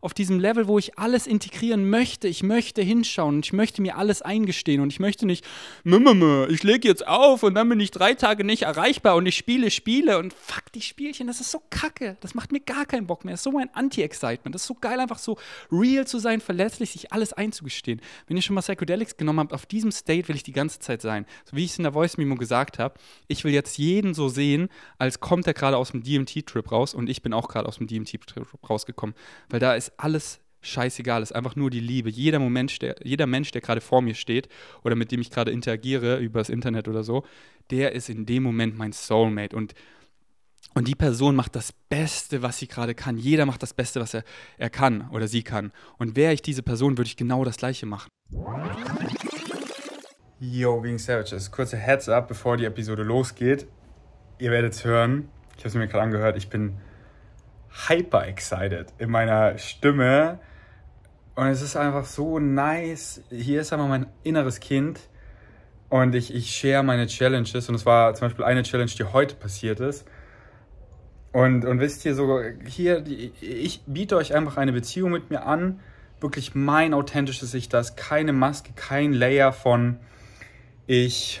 auf diesem Level, wo ich alles integrieren möchte. Ich möchte hinschauen und ich möchte mir alles eingestehen und ich möchte nicht, ich lege jetzt auf und dann bin ich drei Tage nicht erreichbar und ich spiele Spiele und fuck die Spielchen, das ist so kacke. Das macht mir gar keinen Bock mehr. Das ist so ein Anti-Excitement. Das ist so geil, einfach so real zu sein, verletzlich, sich alles einzugestehen. Wenn ihr schon mal Psychedelics genommen habt, auf diesem State will ich die ganze Zeit sein. So wie ich es in der Voice Memo gesagt habe, ich will jetzt jeden so sehen, als kommt er gerade aus dem DMT-Trip raus und ich bin auch gerade aus dem DMT-Trip rausgekommen. Weil da ist alles scheißegal, ist einfach nur die Liebe. Jeder Moment, der, jeder Mensch, der gerade vor mir steht oder mit dem ich gerade interagiere über das Internet oder so, der ist in dem Moment mein Soulmate. Und, und die Person macht das Beste, was sie gerade kann. Jeder macht das Beste, was er, er kann oder sie kann. Und wäre ich diese Person, würde ich genau das Gleiche machen. Yo, wegen Savages. Kurze Heads up, bevor die Episode losgeht. Ihr werdet es hören. Ich habe es mir gerade angehört. Ich bin hyper excited in meiner Stimme. Und es ist einfach so nice. Hier ist einfach mein inneres Kind. Und ich, ich share meine Challenges. Und es war zum Beispiel eine Challenge, die heute passiert ist. Und, und wisst ihr, so hier, ich biete euch einfach eine Beziehung mit mir an. Wirklich mein authentisches Ich, da ist keine Maske, kein Layer von ich,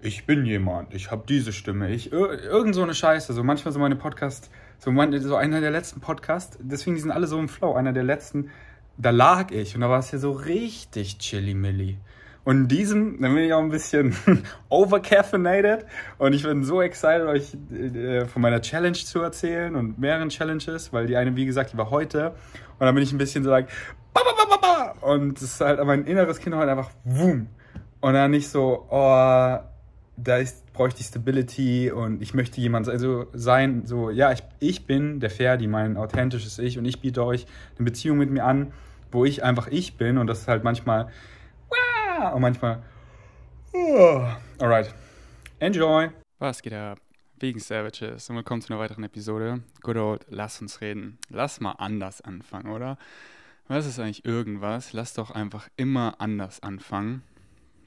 ich bin jemand, ich habe diese Stimme, ich, irgend so eine Scheiße. So manchmal so meine Podcasts, so, mein, so einer der letzten Podcasts, deswegen die sind alle so im Flow, einer der letzten, da lag ich und da war es ja so richtig chilly-milly. Und in diesem, dann bin ich auch ein bisschen overcaffeinated und ich bin so excited, euch äh, von meiner Challenge zu erzählen und mehreren Challenges, weil die eine, wie gesagt, die war heute und dann bin ich ein bisschen so like, und es ist halt mein inneres Kind halt einfach, wum. Und dann nicht so, oh, da ist, brauche ich Stability und ich möchte jemand also sein, so, ja, ich, ich bin der Ferdi, mein authentisches Ich und ich biete euch eine Beziehung mit mir an, wo ich einfach ich bin und das ist halt manchmal und manchmal oh. alright. Enjoy! Was geht ab? Wegen Savages und willkommen zu einer weiteren Episode. Good old, lass uns reden. Lass mal anders anfangen, oder? Was ist eigentlich irgendwas? Lass doch einfach immer anders anfangen,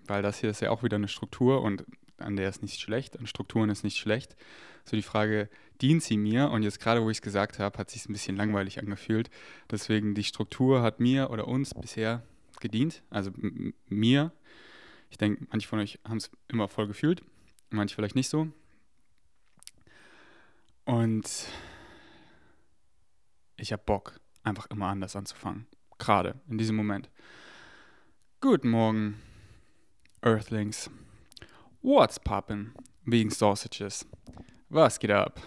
weil das hier ist ja auch wieder eine Struktur und an der ist nicht schlecht, an Strukturen ist nicht schlecht. So die Frage, dient sie mir? Und jetzt gerade, wo ich es gesagt habe, hat sich ein bisschen langweilig angefühlt. Deswegen, die Struktur hat mir oder uns bisher gedient, also mir. Ich denke, manche von euch haben es immer voll gefühlt, manche vielleicht nicht so. Und ich habe Bock, einfach immer anders anzufangen. Gerade in diesem Moment. Guten Morgen, Earthlings. What's poppin'? Wegen Sausages. Was geht ab?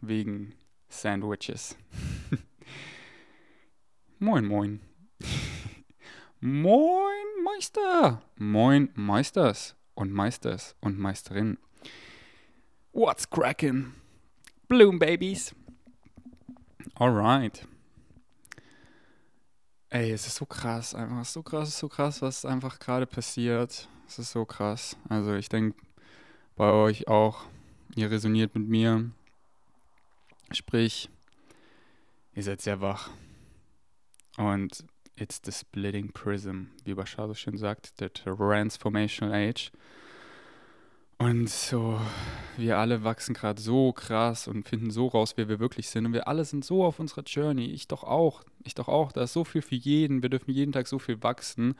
Wegen Sandwiches. moin, moin. moin, Meister. Moin, Meisters und Meisters und Meisterin. What's crackin'? Bloom Babies. Alright. Ey, es ist so krass, einfach so krass, so krass, was einfach gerade passiert. Es ist so krass. Also ich denke, bei euch auch, ihr resoniert mit mir. Sprich, ihr seid sehr wach. Und it's the splitting prism, wie Bashar so schön sagt, the transformational age. Und so, wir alle wachsen gerade so krass und finden so raus, wer wir wirklich sind. Und wir alle sind so auf unserer Journey. Ich doch auch. Ich doch auch. Da ist so viel für jeden. Wir dürfen jeden Tag so viel wachsen.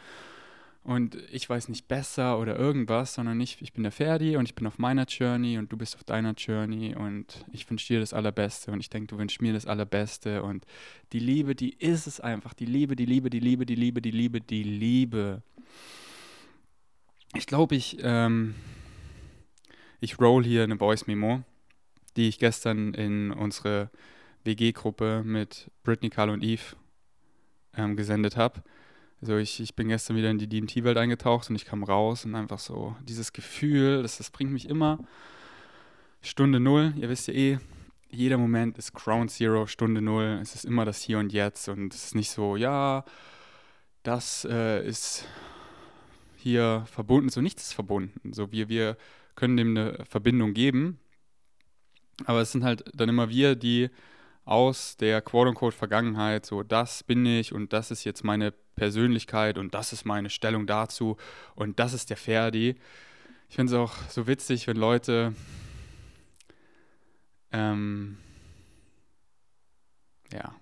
Und ich weiß nicht besser oder irgendwas, sondern ich, ich bin der Ferdi und ich bin auf meiner Journey und du bist auf deiner Journey und ich wünsche dir das Allerbeste und ich denke, du wünschst mir das Allerbeste und die Liebe, die ist es einfach. Die Liebe, die Liebe, die Liebe, die Liebe, die Liebe, die Liebe. Ich glaube, ich, ähm, ich roll hier eine Voice Memo, die ich gestern in unsere WG-Gruppe mit Britney, Carl und Eve ähm, gesendet habe. Also ich, ich bin gestern wieder in die DMT-Welt eingetaucht und ich kam raus und einfach so dieses Gefühl, das, das bringt mich immer Stunde Null. Ihr wisst ja eh, jeder Moment ist Ground Zero, Stunde Null. Es ist immer das Hier und Jetzt und es ist nicht so, ja, das äh, ist hier verbunden, so nichts ist verbunden. So wir, wir können dem eine Verbindung geben, aber es sind halt dann immer wir, die aus der quote-unquote Vergangenheit, so das bin ich und das ist jetzt meine Persönlichkeit und das ist meine Stellung dazu und das ist der Ferdi. Ich finde es auch so witzig, wenn Leute ähm, ja,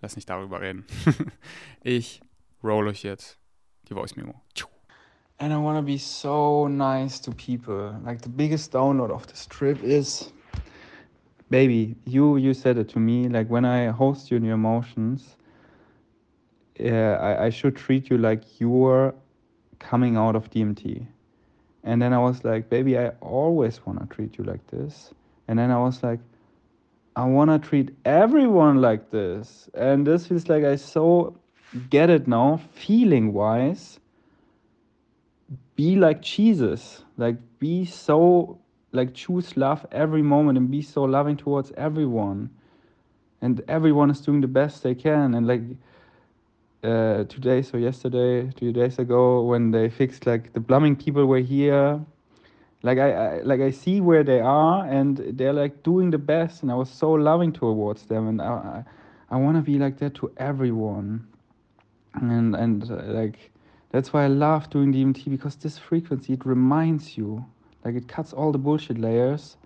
lass nicht darüber reden. ich roll euch jetzt die Voice Memo. And I want to be so nice to people. Like the biggest download of this trip is baby, you you said it to me like when I host you in your emotions, uh, I, I should treat you like you're coming out of DMT. And then I was like, baby, I always want to treat you like this. And then I was like, I want to treat everyone like this. And this feels like I so get it now, feeling wise. Be like Jesus. Like, be so, like, choose love every moment and be so loving towards everyone. And everyone is doing the best they can. And, like, uh, or yesterday, two days ago, when they fixed, like, the plumbing people were here like I, I, like I see where they are and they're like doing the best and I was so loving towards them and I I, I want to be like that to everyone and and uh, like that's why I love doing DMT because this frequency it reminds you like it cuts all the bullshit layers.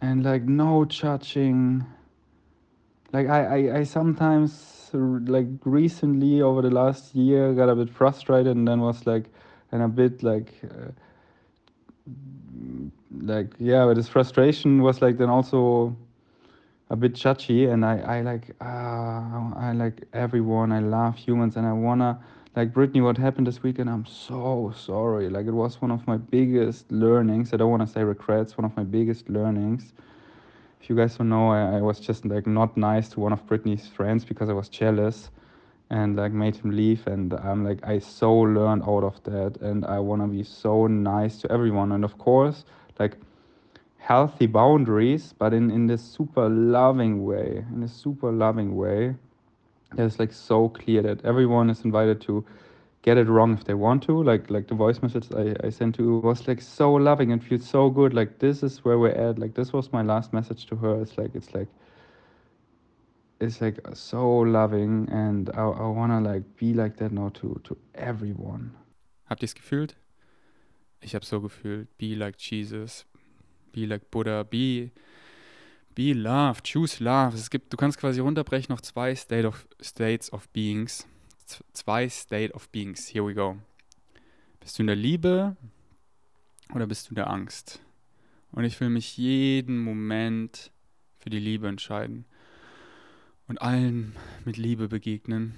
And like no judging. Like I, I, I sometimes like recently over the last year got a bit frustrated and then was like and a bit like uh, like yeah but this frustration was like then also a bit judgy. And i i like uh, i like everyone i love humans and i wanna like brittany what happened this weekend? I'm so sorry. Like it was one of my biggest learnings. I don't want to say regrets one of my biggest learnings. If you guys don't know I, I was just like not nice to one of brittany's friends because i was jealous and like made him leave. And i'm like i so learned out of that. And i want to be so nice to everyone. And of course like healthy boundaries but in in this super loving way in a super loving way that's like so clear that everyone is invited to get it wrong if they want to like like the voice message i, I sent to was like so loving and feels so good like this is where we're at like this was my last message to her it's like it's like it's like so loving and I, I wanna like be like that now to, to everyone. Habt ihr es gefühlt? Ich habe so gefühlt. Be like Jesus. Be like Buddha. Be, be love. Choose love. Es gibt, du kannst quasi runterbrechen auf zwei State of, States of Beings. Z zwei State of Beings. Here we go. Bist du in der Liebe oder bist du in der Angst? Und ich will mich jeden Moment für die Liebe entscheiden und allen mit Liebe begegnen.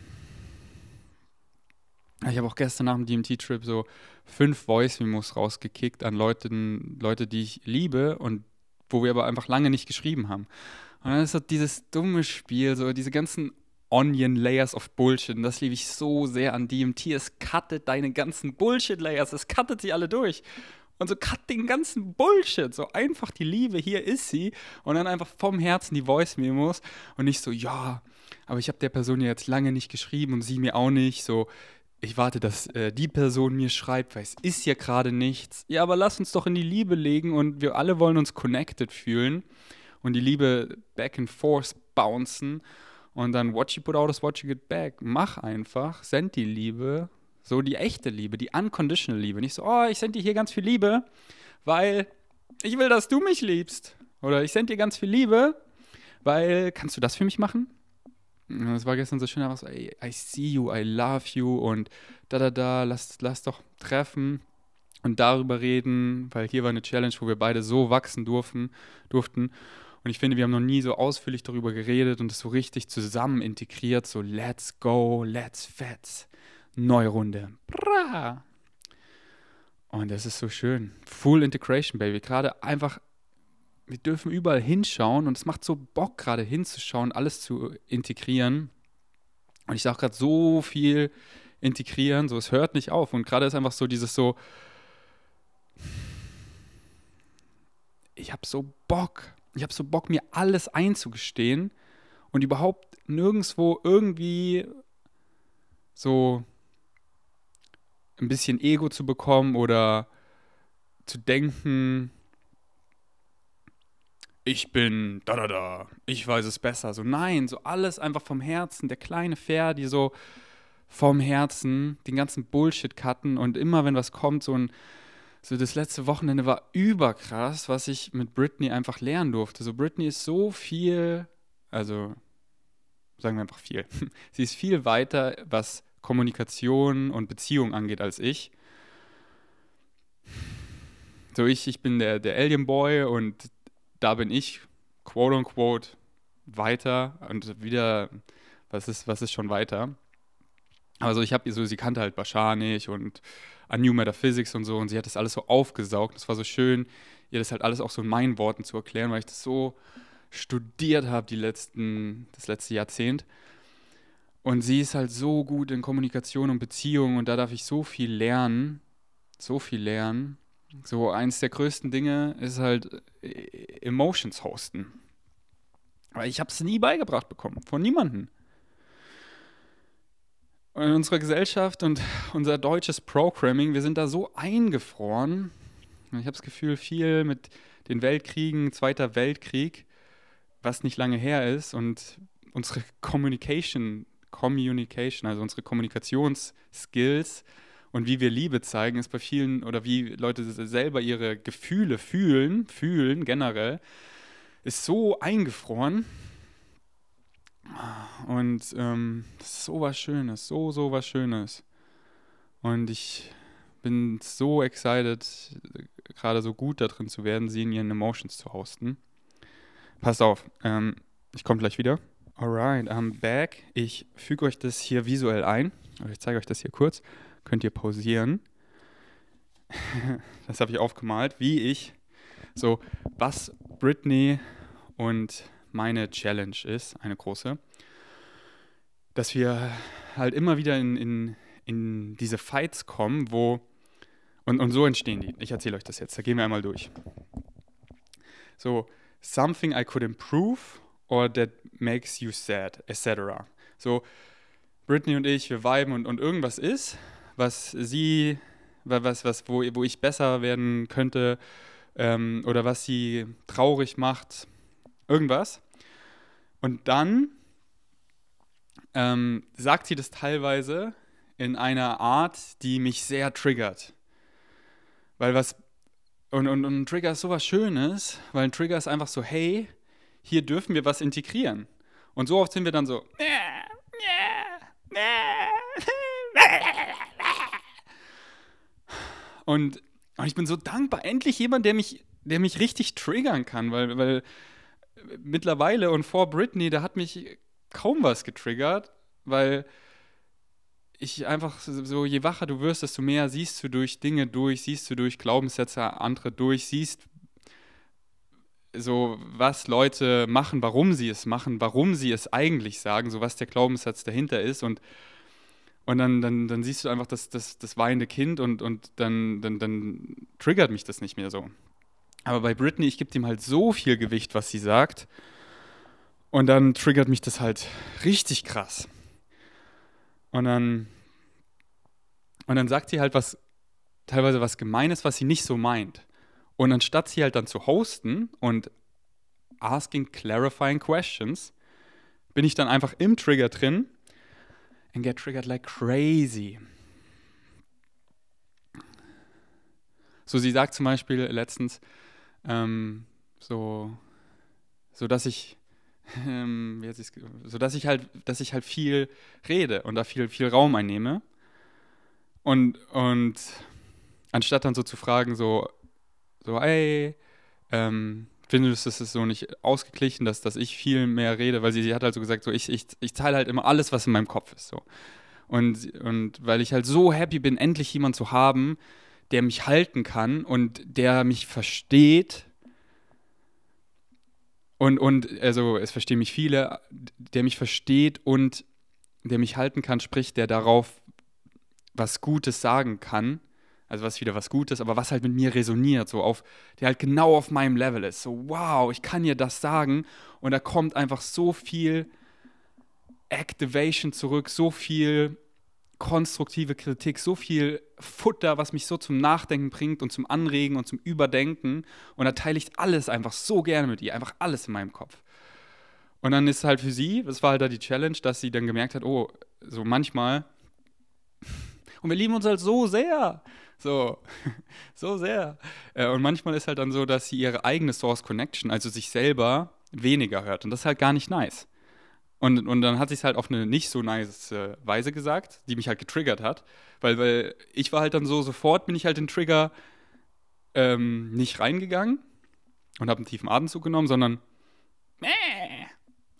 Ich habe auch gestern nach dem DMT-Trip so fünf Voice-Memos rausgekickt an Leuten, Leute, die ich liebe und wo wir aber einfach lange nicht geschrieben haben. Und dann ist so dieses dumme Spiel, so diese ganzen Onion Layers of Bullshit. Und das liebe ich so sehr an DMT. Es cuttet deine ganzen Bullshit-Layers. Es cuttet sie alle durch und so cut den ganzen Bullshit. So einfach die Liebe, hier ist sie. Und dann einfach vom Herzen die Voice-Memos und nicht so, ja, aber ich habe der Person ja jetzt lange nicht geschrieben und sie mir auch nicht. So, ich warte, dass äh, die Person mir schreibt, weil es ist ja gerade nichts. Ja, aber lass uns doch in die Liebe legen und wir alle wollen uns connected fühlen und die Liebe back and forth bouncen und dann what you put out is what you get back. Mach einfach, send die Liebe so die echte Liebe, die unconditional Liebe. Nicht so, oh, ich sende dir hier ganz viel Liebe, weil ich will, dass du mich liebst. Oder ich sende dir ganz viel Liebe, weil kannst du das für mich machen? Das war gestern so schön, einfach so, ey, I see you, I love you und da, da, da, lass, lass doch treffen und darüber reden, weil hier war eine Challenge, wo wir beide so wachsen durften, durften. Und ich finde, wir haben noch nie so ausführlich darüber geredet und es so richtig zusammen integriert, so let's go, let's fetz. Neurunde. Bra. Und das ist so schön. Full Integration, Baby. Gerade einfach, wir dürfen überall hinschauen und es macht so Bock, gerade hinzuschauen, alles zu integrieren. Und ich sage gerade so viel integrieren, so es hört nicht auf. Und gerade ist einfach so dieses so, ich habe so Bock, ich habe so Bock, mir alles einzugestehen und überhaupt nirgendwo irgendwie so ein bisschen Ego zu bekommen oder zu denken, ich bin da da da, ich weiß es besser. So nein, so alles einfach vom Herzen, der kleine Fair, die so vom Herzen den ganzen Bullshit cutten und immer wenn was kommt, so ein so das letzte Wochenende war überkrass, was ich mit Britney einfach lernen durfte. So Britney ist so viel, also sagen wir einfach viel. Sie ist viel weiter, was Kommunikation und Beziehung angeht, als ich. So, ich, ich bin der, der Alien Boy und da bin ich, quote unquote, weiter und wieder, was ist, was ist schon weiter? Also ich habe so, sie kannte halt Bashar nicht und an New Metaphysics und so und sie hat das alles so aufgesaugt. Das war so schön, ihr das halt alles auch so in meinen Worten zu erklären, weil ich das so studiert habe die letzten, das letzte Jahrzehnt. Und sie ist halt so gut in Kommunikation und Beziehung und da darf ich so viel lernen, so viel lernen. So eins der größten Dinge ist halt Emotions hosten. Weil ich habe es nie beigebracht bekommen, von niemandem. In unserer Gesellschaft und unser deutsches Programming, wir sind da so eingefroren. Ich habe das Gefühl, viel mit den Weltkriegen, Zweiter Weltkrieg, was nicht lange her ist und unsere Communication, Communication, also unsere Kommunikationsskills und wie wir Liebe zeigen, ist bei vielen oder wie Leute selber ihre Gefühle fühlen, fühlen generell, ist so eingefroren. Und ähm, das ist so was Schönes, so, so was Schönes. Und ich bin so excited, gerade so gut da drin zu werden, sie in ihren Emotions zu hosten. Passt auf, ähm, ich komme gleich wieder. Alright, I'm back. Ich füge euch das hier visuell ein. Ich zeige euch das hier kurz. Könnt ihr pausieren. das habe ich aufgemalt, wie ich, so, was Britney und meine Challenge ist, eine große, dass wir halt immer wieder in, in, in diese Fights kommen, wo, und, und so entstehen die. Ich erzähle euch das jetzt, da gehen wir einmal durch. So, something I could improve or that makes you sad, etc. So, Britney und ich, wir viben und, und irgendwas ist, was sie, was, was, wo, wo ich besser werden könnte ähm, oder was sie traurig macht, irgendwas. Und dann ähm, sagt sie das teilweise in einer Art, die mich sehr triggert. Weil was und, und, und ein Trigger ist sowas Schönes, weil ein Trigger ist einfach so, hey, hier dürfen wir was integrieren. Und so oft sind wir dann so, und, und ich bin so dankbar, endlich jemand, der mich, der mich richtig triggern kann, weil, weil mittlerweile und vor Britney, da hat mich kaum was getriggert, weil ich einfach so, je wacher du wirst, desto mehr siehst du durch Dinge durch, siehst du durch Glaubenssätze andere durch, siehst so, was Leute machen, warum sie es machen, warum sie es eigentlich sagen, so was der Glaubenssatz dahinter ist. Und und dann, dann, dann siehst du einfach das, das, das weinende Kind und, und dann, dann, dann triggert mich das nicht mehr so. Aber bei Britney, ich gebe dem halt so viel Gewicht, was sie sagt. Und dann triggert mich das halt richtig krass. Und dann, und dann sagt sie halt was, teilweise was Gemeines, was sie nicht so meint. Und anstatt sie halt dann zu hosten und asking clarifying questions, bin ich dann einfach im Trigger drin and get triggered like crazy. So, sie sagt zum Beispiel letztens, ähm, so, so dass ich ähm, so dass ich halt, dass ich halt viel rede und da viel, viel Raum einnehme. Und, und anstatt dann so zu fragen, so, so, ey, ähm, findest es so nicht ausgeglichen, dass, dass ich viel mehr rede, weil sie, sie hat halt so gesagt, so ich, ich, ich teile halt immer alles, was in meinem Kopf ist. So. Und, und weil ich halt so happy bin, endlich jemanden zu haben, der mich halten kann und der mich versteht und, und also es verstehen mich viele, der mich versteht und der mich halten kann, sprich, der darauf was Gutes sagen kann. Also was wieder was Gutes, aber was halt mit mir resoniert, so auf, der halt genau auf meinem Level ist. So, wow, ich kann dir das sagen. Und da kommt einfach so viel Activation zurück, so viel konstruktive Kritik, so viel Futter, was mich so zum Nachdenken bringt und zum Anregen und zum Überdenken. Und da teile ich alles einfach so gerne mit ihr, einfach alles in meinem Kopf. Und dann ist halt für sie, das war halt da die Challenge, dass sie dann gemerkt hat, oh, so manchmal, und wir lieben uns halt so sehr, so, so sehr. Äh, und manchmal ist halt dann so, dass sie ihre eigene Source Connection, also sich selber, weniger hört. Und das ist halt gar nicht nice. Und, und dann hat sie es halt auf eine nicht so nice äh, Weise gesagt, die mich halt getriggert hat. Weil, weil ich war halt dann so, sofort bin ich halt den Trigger ähm, nicht reingegangen und habe einen tiefen Atemzug genommen, sondern Mäh,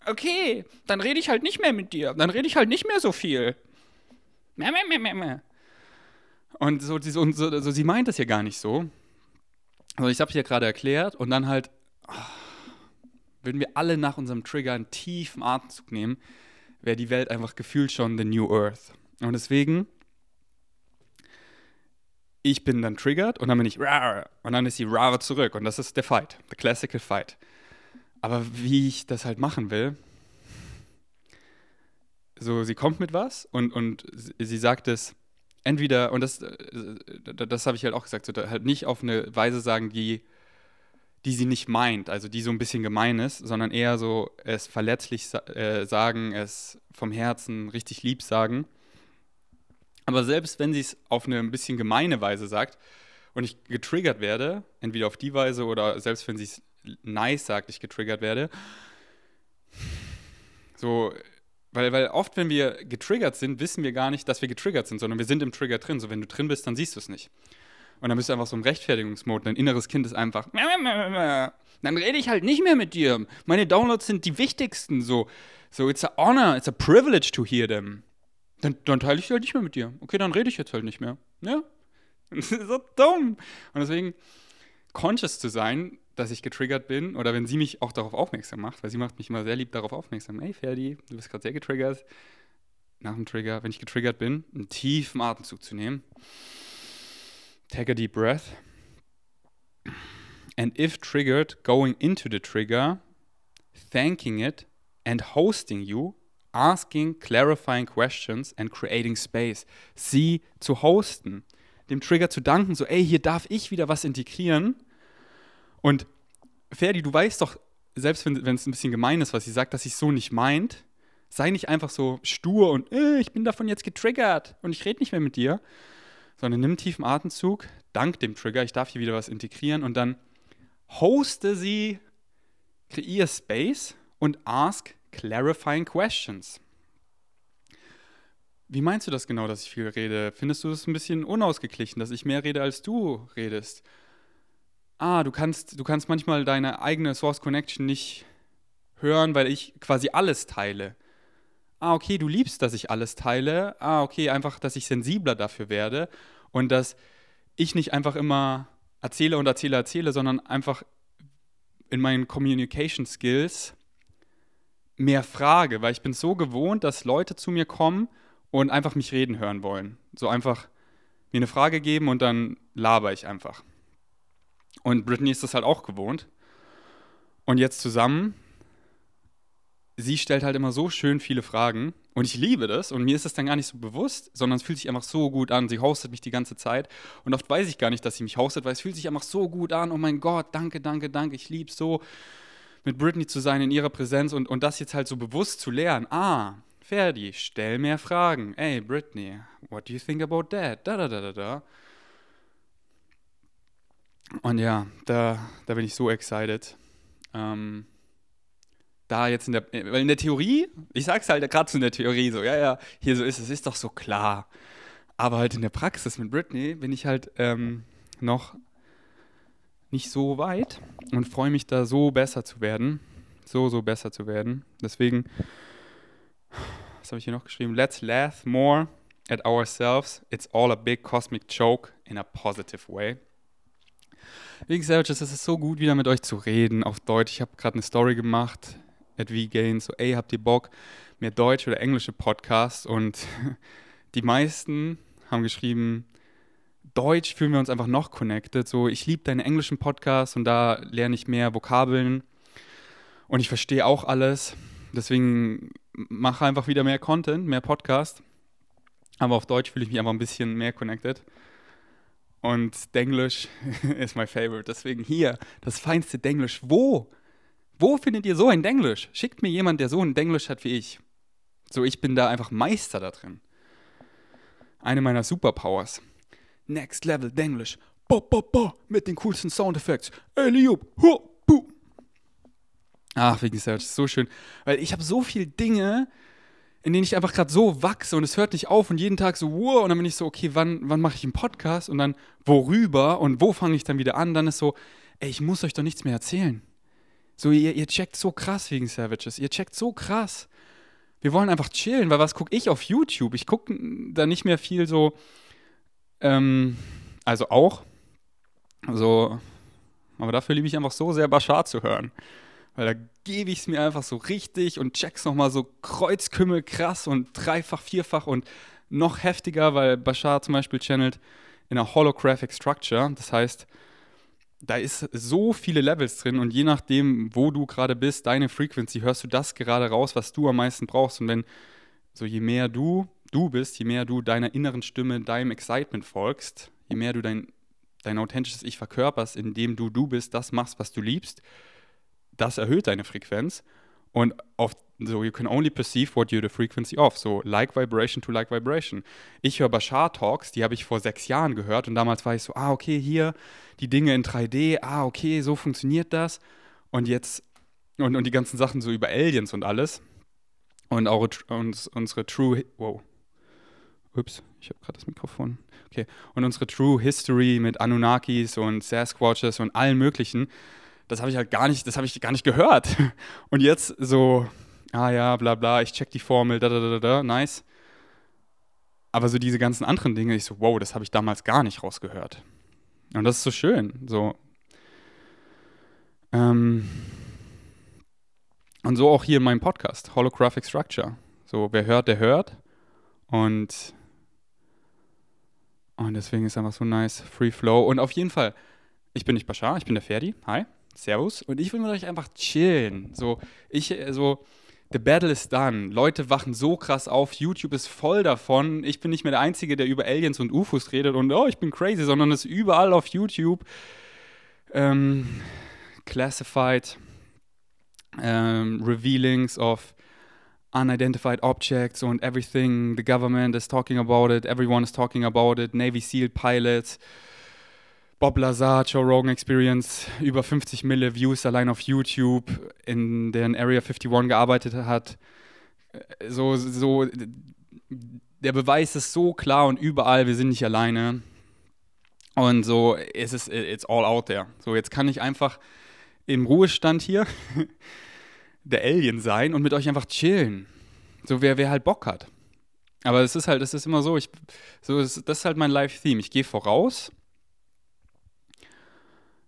okay, dann rede ich halt nicht mehr mit dir. Dann rede ich halt nicht mehr so viel. Mäh, mäh, mäh, mäh. Und so, so, so, so, sie meint das ja gar nicht so. Also ich habe es ja gerade erklärt und dann halt, oh, würden wir alle nach unserem Trigger einen tiefen Atemzug nehmen, wäre die Welt einfach gefühlt schon the New Earth. Und deswegen, ich bin dann triggert und dann bin ich rar, und dann ist sie rar zurück und das ist der Fight, the classical Fight. Aber wie ich das halt machen will, so sie kommt mit was und, und sie sagt es entweder, und das, äh, das habe ich halt auch gesagt, so, halt nicht auf eine Weise sagen, die, die sie nicht meint, also die so ein bisschen gemein ist, sondern eher so es verletzlich äh, sagen, es vom Herzen richtig lieb sagen. Aber selbst wenn sie es auf eine ein bisschen gemeine Weise sagt und ich getriggert werde, entweder auf die Weise oder selbst wenn sie es nice sagt, ich getriggert werde, so weil, weil oft, wenn wir getriggert sind, wissen wir gar nicht, dass wir getriggert sind, sondern wir sind im Trigger drin. So, wenn du drin bist, dann siehst du es nicht. Und dann bist du einfach so im Rechtfertigungsmodus. Dein inneres Kind ist einfach. Dann rede ich halt nicht mehr mit dir. Meine Downloads sind die wichtigsten. So, so it's a honor, it's a privilege to hear them. Dann, dann teile ich halt nicht mehr mit dir. Okay, dann rede ich jetzt halt nicht mehr. Ja? so dumm. Und deswegen, conscious zu sein, dass ich getriggert bin oder wenn sie mich auch darauf aufmerksam macht, weil sie macht mich immer sehr lieb darauf aufmerksam. Hey Ferdi, du bist gerade sehr getriggert. Nach dem Trigger, wenn ich getriggert bin, einen tiefen Atemzug zu nehmen. Take a deep breath. And if triggered, going into the trigger, thanking it and hosting you, asking clarifying questions and creating space. Sie zu hosten, dem Trigger zu danken, so, ey, hier darf ich wieder was integrieren und Ferdi, du weißt doch, selbst wenn es ein bisschen gemein ist, was sie sagt, dass sie es so nicht meint, sei nicht einfach so stur und äh, ich bin davon jetzt getriggert und ich rede nicht mehr mit dir, sondern nimm einen tiefen Atemzug, dank dem Trigger, ich darf hier wieder was integrieren und dann hoste sie, kreier Space und ask clarifying questions. Wie meinst du das genau, dass ich viel rede? Findest du es ein bisschen unausgeglichen, dass ich mehr rede, als du redest? Ah, du kannst, du kannst manchmal deine eigene Source Connection nicht hören, weil ich quasi alles teile. Ah, okay, du liebst, dass ich alles teile. Ah, okay, einfach, dass ich sensibler dafür werde und dass ich nicht einfach immer erzähle und erzähle, erzähle, sondern einfach in meinen Communication Skills mehr frage, weil ich bin so gewohnt, dass Leute zu mir kommen und einfach mich reden hören wollen. So einfach mir eine Frage geben und dann laber ich einfach. Und Britney ist das halt auch gewohnt. Und jetzt zusammen, sie stellt halt immer so schön viele Fragen. Und ich liebe das. Und mir ist das dann gar nicht so bewusst, sondern es fühlt sich einfach so gut an. Sie hostet mich die ganze Zeit. Und oft weiß ich gar nicht, dass sie mich hostet, weil es fühlt sich einfach so gut an. Oh mein Gott, danke, danke, danke. Ich liebe so, mit Britney zu sein in ihrer Präsenz und, und das jetzt halt so bewusst zu lernen. Ah, Ferdi, stell mehr Fragen. Ey, Britney, what do you think about that? Da, da, da, da, da. Und ja, da, da bin ich so excited. Ähm, da jetzt in der, weil in der Theorie, ich sag's halt gerade so in der Theorie so, ja, ja, hier so ist es, ist doch so klar. Aber halt in der Praxis mit Britney bin ich halt ähm, noch nicht so weit und freue mich da so besser zu werden. So, so besser zu werden. Deswegen, was habe ich hier noch geschrieben? Let's laugh more at ourselves. It's all a big cosmic joke in a positive way. Wie gesagt, es ist so gut, wieder mit euch zu reden auf Deutsch. Ich habe gerade eine Story gemacht at VGain, so, ey, habt ihr Bock, mehr deutsche oder englische Podcasts? Und die meisten haben geschrieben, Deutsch fühlen wir uns einfach noch connected. So, ich liebe deine englischen Podcasts und da lerne ich mehr Vokabeln und ich verstehe auch alles. Deswegen mache einfach wieder mehr Content, mehr Podcast. Aber auf Deutsch fühle ich mich einfach ein bisschen mehr connected. Und Denglisch ist my favorite. Deswegen hier, das feinste Denglisch. Wo? Wo findet ihr so ein Denglisch? Schickt mir jemand, der so ein Denglisch hat wie ich. So, ich bin da einfach Meister da drin. Eine meiner Superpowers. Next Level Denglisch. Bo, bo, bo, mit den coolsten Soundeffekten. Eliup, hu. Ach, wegen Search, so schön. Weil ich habe so viele Dinge, in denen ich einfach gerade so wachse und es hört nicht auf und jeden Tag so, wow, und dann bin ich so, okay, wann, wann mache ich einen Podcast und dann worüber und wo fange ich dann wieder an? Dann ist so, ey, ich muss euch doch nichts mehr erzählen. So, ihr, ihr checkt so krass wegen Savages, ihr checkt so krass. Wir wollen einfach chillen, weil was gucke ich auf YouTube? Ich gucke da nicht mehr viel so, ähm, also auch, so, aber dafür liebe ich einfach so sehr Bashar zu hören. Weil da gebe ich es mir einfach so richtig und check's nochmal so kreuzkümmel krass und dreifach, vierfach und noch heftiger, weil Bashar zum Beispiel channelt in einer Holographic Structure. Das heißt, da ist so viele Levels drin und je nachdem, wo du gerade bist, deine Frequency, hörst du das gerade raus, was du am meisten brauchst. Und wenn, so je mehr du du bist, je mehr du deiner inneren Stimme, deinem Excitement folgst, je mehr du dein, dein authentisches Ich verkörperst, indem du du bist, das machst, was du liebst, das erhöht deine Frequenz. Und auf, so, you can only perceive what you're the frequency of. So, like vibration to like vibration. Ich höre Bashar Talks, die habe ich vor sechs Jahren gehört und damals war ich so, ah, okay, hier die Dinge in 3D, ah, okay, so funktioniert das. Und jetzt, und, und die ganzen Sachen so über Aliens und alles. Und auch uns, unsere True, wow. Ups, ich habe gerade das Mikrofon. Okay. Und unsere True History mit Anunnakis und Sasquatches und allen möglichen das habe ich halt gar nicht, das habe ich gar nicht gehört. Und jetzt so, ah ja, bla bla, ich check die Formel, da da da da, nice. Aber so diese ganzen anderen Dinge, ich so, wow, das habe ich damals gar nicht rausgehört. Und das ist so schön, so. Ähm und so auch hier in meinem Podcast, Holographic Structure. So, wer hört, der hört. Und, und deswegen ist einfach so nice, Free Flow. Und auf jeden Fall, ich bin nicht Bashar, ich bin der Ferdi. Hi. Servus. Und ich will mit euch einfach chillen. So, ich, äh, so, the battle is done. Leute wachen so krass auf. YouTube ist voll davon. Ich bin nicht mehr der Einzige, der über Aliens und UFOs redet und, oh, ich bin crazy, sondern es ist überall auf YouTube. Ähm, classified ähm, Revealings of unidentified objects und everything the government is talking about it, everyone is talking about it, Navy SEAL pilots. Bob Lazar, Joe Rogan Experience, über 50 Mille Views allein auf YouTube, in der in Area 51 gearbeitet hat. So, so, der Beweis ist so klar und überall, wir sind nicht alleine. Und so, es ist, it's all out there. So, jetzt kann ich einfach im Ruhestand hier der Alien sein und mit euch einfach chillen. So, wer, wer halt Bock hat. Aber es ist halt, es ist immer so, ich, so, das ist halt mein Live-Theme. Ich gehe voraus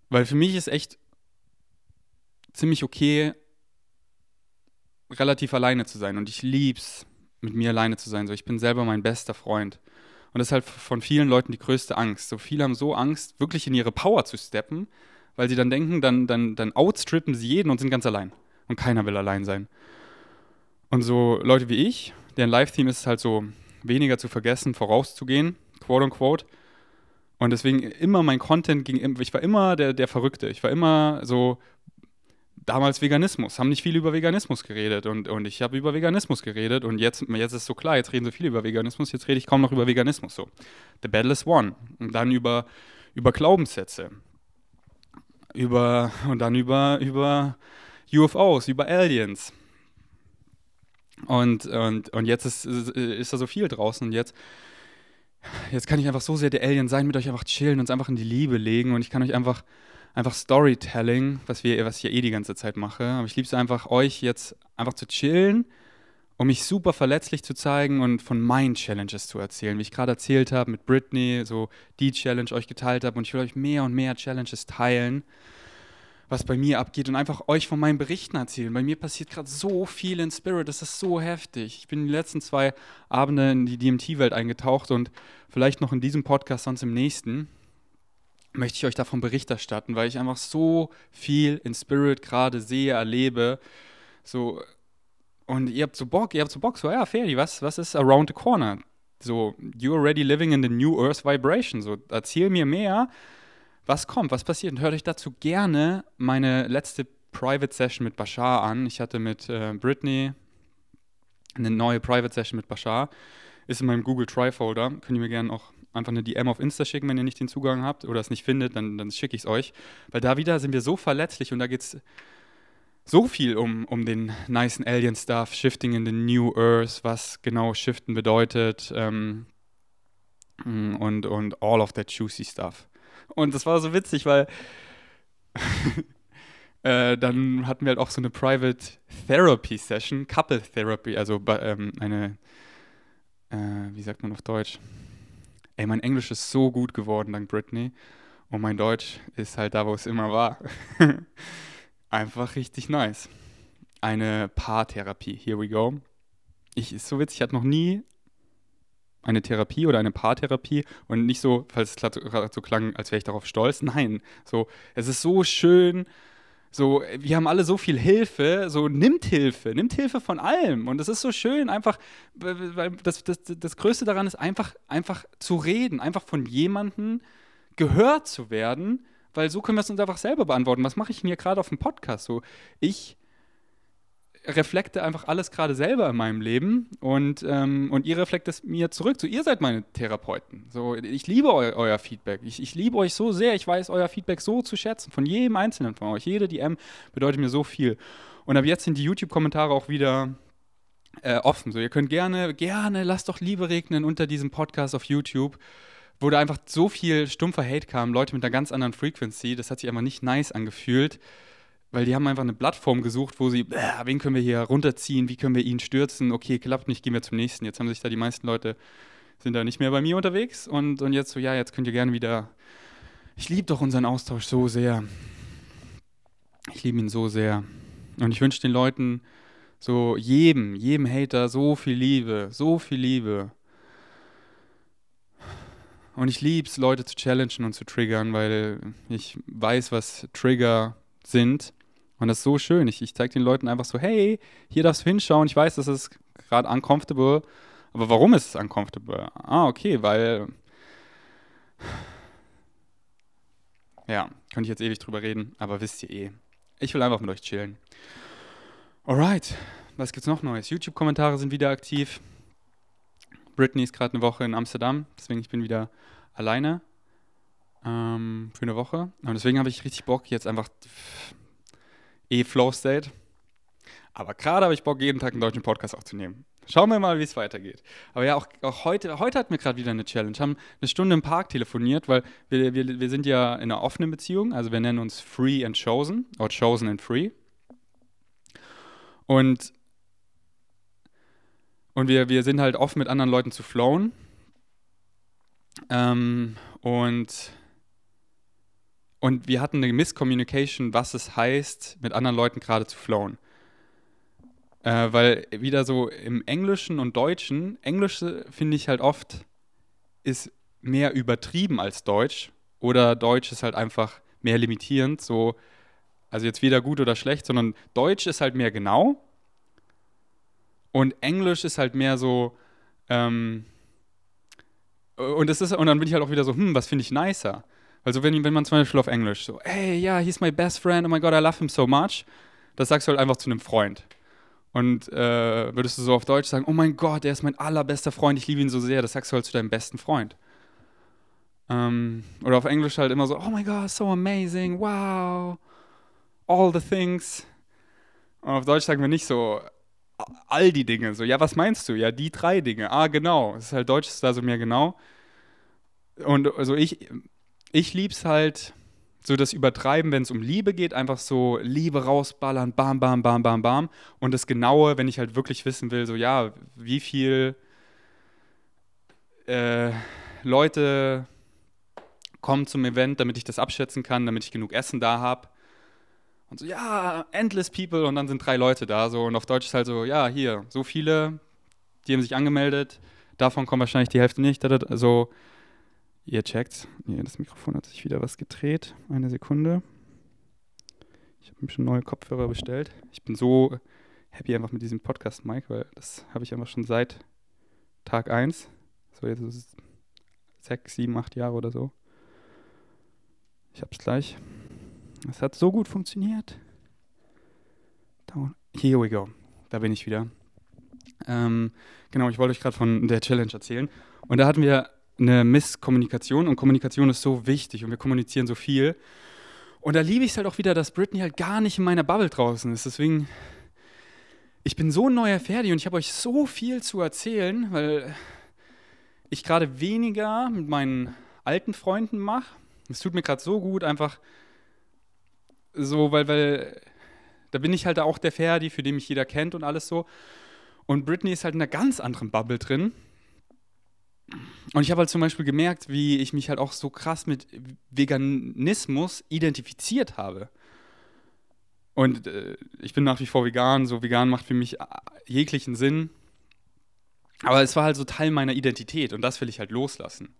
weil für mich ist echt ziemlich okay, relativ alleine zu sein. Und ich lieb's, mit mir alleine zu sein. So, ich bin selber mein bester Freund. Und das ist halt von vielen Leuten die größte Angst. So viele haben so Angst, wirklich in ihre Power zu steppen, weil sie dann denken, dann, dann, dann outstrippen sie jeden und sind ganz allein. Und keiner will allein sein. Und so Leute wie ich, deren Live-Team ist halt so weniger zu vergessen, vorauszugehen, quote unquote, und deswegen immer mein Content ging, ich war immer der, der Verrückte. Ich war immer so, damals Veganismus, haben nicht viel über Veganismus geredet und, und ich habe über Veganismus geredet und jetzt, jetzt ist so klar, jetzt reden so viele über Veganismus, jetzt rede ich kaum noch über Veganismus so. The battle is won. Und dann über, über Glaubenssätze. Über, und dann über, über UFOs, über Aliens. Und, und, und jetzt ist, ist da so viel draußen und jetzt jetzt kann ich einfach so sehr der Alien sein, mit euch einfach chillen, uns einfach in die Liebe legen und ich kann euch einfach, einfach Storytelling, was, wir, was ich ja eh die ganze Zeit mache, aber ich liebe es einfach, euch jetzt einfach zu chillen, um mich super verletzlich zu zeigen und von meinen Challenges zu erzählen, wie ich gerade erzählt habe mit Britney, so die Challenge euch geteilt habe und ich will euch mehr und mehr Challenges teilen was bei mir abgeht und einfach euch von meinen Berichten erzählen. Bei mir passiert gerade so viel in Spirit, das ist so heftig. Ich bin die letzten zwei Abende in die DMT-Welt eingetaucht und vielleicht noch in diesem Podcast, sonst im nächsten, möchte ich euch davon Bericht erstatten, weil ich einfach so viel in Spirit gerade sehe, erlebe. So, und ihr habt so Bock, ihr habt so Bock, so, ja, Ferdi, was, was ist around the corner? So, you're already living in the new Earth vibration. So, erzähl mir mehr was kommt, was passiert. Und hört euch dazu gerne meine letzte Private Session mit Bashar an. Ich hatte mit äh, Britney eine neue Private Session mit Bashar. Ist in meinem Google Try-Folder. Könnt ihr mir gerne auch einfach eine DM auf Insta schicken, wenn ihr nicht den Zugang habt oder es nicht findet, dann, dann schicke ich es euch. Weil da wieder sind wir so verletzlich und da geht es so viel um, um den nice Alien-Stuff, Shifting in the New Earth, was genau Shiften bedeutet ähm, und, und all of that juicy stuff. Und das war so witzig, weil äh, dann hatten wir halt auch so eine Private Therapy Session, Couple Therapy, also ähm, eine, äh, wie sagt man auf Deutsch? Ey, mein Englisch ist so gut geworden dank Britney und mein Deutsch ist halt da, wo es immer war. Einfach richtig nice. Eine Paartherapie, here we go. Ich, ist so witzig, ich hatte noch nie eine Therapie oder eine Paartherapie und nicht so, falls es gerade so klang, als wäre ich darauf stolz. Nein, so, es ist so schön. So, wir haben alle so viel Hilfe, so nimmt Hilfe, nimmt Hilfe von allem. Und es ist so schön, einfach, weil das, das, das Größte daran ist, einfach, einfach zu reden, einfach von jemandem gehört zu werden, weil so können wir es uns einfach selber beantworten. Was mache ich denn hier gerade auf dem Podcast? So, ich reflekte einfach alles gerade selber in meinem Leben und, ähm, und ihr reflektet mir zurück. So, ihr seid meine Therapeuten. So, ich liebe eu euer Feedback. Ich, ich liebe euch so sehr. Ich weiß euer Feedback so zu schätzen. Von jedem Einzelnen von euch. Jede DM bedeutet mir so viel. Und ab jetzt sind die YouTube-Kommentare auch wieder äh, offen. So, ihr könnt gerne, gerne, lasst doch Liebe regnen unter diesem Podcast auf YouTube wo da einfach so viel stumpfer Hate kam, Leute mit einer ganz anderen Frequency, das hat sich einfach nicht nice angefühlt weil die haben einfach eine Plattform gesucht, wo sie, äh, wen können wir hier runterziehen, wie können wir ihn stürzen, okay, klappt nicht, gehen wir zum nächsten. Jetzt haben sich da die meisten Leute, sind da nicht mehr bei mir unterwegs und, und jetzt so, ja, jetzt könnt ihr gerne wieder, ich liebe doch unseren Austausch so sehr. Ich liebe ihn so sehr. Und ich wünsche den Leuten, so jedem, jedem Hater so viel Liebe, so viel Liebe. Und ich liebe es, Leute zu challengen und zu triggern, weil ich weiß, was Trigger sind und das ist so schön. Ich, ich zeige den Leuten einfach so, hey, hier darfst du hinschauen. Ich weiß, das ist gerade uncomfortable. Aber warum ist es uncomfortable? Ah, okay, weil. Ja, könnte ich jetzt ewig drüber reden, aber wisst ihr eh. Ich will einfach mit euch chillen. Alright, was gibt's noch Neues? YouTube-Kommentare sind wieder aktiv. Britney ist gerade eine Woche in Amsterdam, deswegen ich bin wieder alleine ähm, für eine Woche. Und deswegen habe ich richtig Bock, jetzt einfach eh Flow State. Aber gerade habe ich Bock, jeden Tag einen deutschen Podcast aufzunehmen. Schauen wir mal, wie es weitergeht. Aber ja, auch, auch heute, heute hatten wir gerade wieder eine Challenge. Haben eine Stunde im Park telefoniert, weil wir, wir, wir sind ja in einer offenen Beziehung. Also wir nennen uns Free and Chosen oder Chosen and Free. Und, und wir, wir sind halt offen mit anderen Leuten zu flowen. Ähm, und und wir hatten eine Misscommunication, was es heißt, mit anderen Leuten gerade zu flowen. Äh, weil wieder so im Englischen und Deutschen, Englisch finde ich halt oft ist mehr übertrieben als Deutsch oder Deutsch ist halt einfach mehr limitierend, so, also jetzt weder gut oder schlecht, sondern Deutsch ist halt mehr genau und Englisch ist halt mehr so, ähm, und, das ist, und dann bin ich halt auch wieder so, hm, was finde ich nicer? Also wenn, wenn man zum Beispiel auf Englisch so, hey, yeah, he's my best friend, oh my God, I love him so much, das sagst du halt einfach zu einem Freund. Und äh, würdest du so auf Deutsch sagen, oh mein Gott, er ist mein allerbester Freund, ich liebe ihn so sehr, das sagst du halt zu deinem besten Freund. Ähm, oder auf Englisch halt immer so, oh my God, so amazing, wow, all the things. Und auf Deutsch sagen wir nicht so, all die Dinge. So, ja, was meinst du? Ja, die drei Dinge. Ah, genau. Es ist halt Deutsch ist da so mehr genau. Und also ich, ich lieb's halt, so das Übertreiben, wenn es um Liebe geht, einfach so Liebe rausballern, bam, bam, bam, bam, bam. Und das Genaue, wenn ich halt wirklich wissen will, so ja, wie viel äh, Leute kommen zum Event, damit ich das abschätzen kann, damit ich genug Essen da habe. Und so, ja, endless people und dann sind drei Leute da. So. Und auf Deutsch ist halt so, ja, hier, so viele, die haben sich angemeldet, davon kommen wahrscheinlich die Hälfte nicht. So, Ihr checkt. Nee, das Mikrofon hat sich wieder was gedreht. Eine Sekunde. Ich habe mir schon neue Kopfhörer bestellt. Ich bin so happy einfach mit diesem Podcast, Mike, weil das habe ich einfach schon seit Tag 1. So jetzt ist es sechs, sieben, acht Jahre oder so. Ich habe es gleich. Es hat so gut funktioniert. Here we go. Da bin ich wieder. Ähm, genau, ich wollte euch gerade von der Challenge erzählen. Und da hatten wir eine Misskommunikation und Kommunikation ist so wichtig und wir kommunizieren so viel. Und da liebe ich es halt auch wieder, dass Britney halt gar nicht in meiner Bubble draußen ist. Deswegen, ich bin so ein neuer Ferdi und ich habe euch so viel zu erzählen, weil ich gerade weniger mit meinen alten Freunden mache. Es tut mir gerade so gut, einfach so, weil, weil da bin ich halt auch der Ferdi, für den mich jeder kennt und alles so. Und Britney ist halt in einer ganz anderen Bubble drin. Und ich habe halt zum Beispiel gemerkt, wie ich mich halt auch so krass mit Veganismus identifiziert habe. Und äh, ich bin nach wie vor vegan, so vegan macht für mich äh, jeglichen Sinn. Aber es war halt so Teil meiner Identität und das will ich halt loslassen.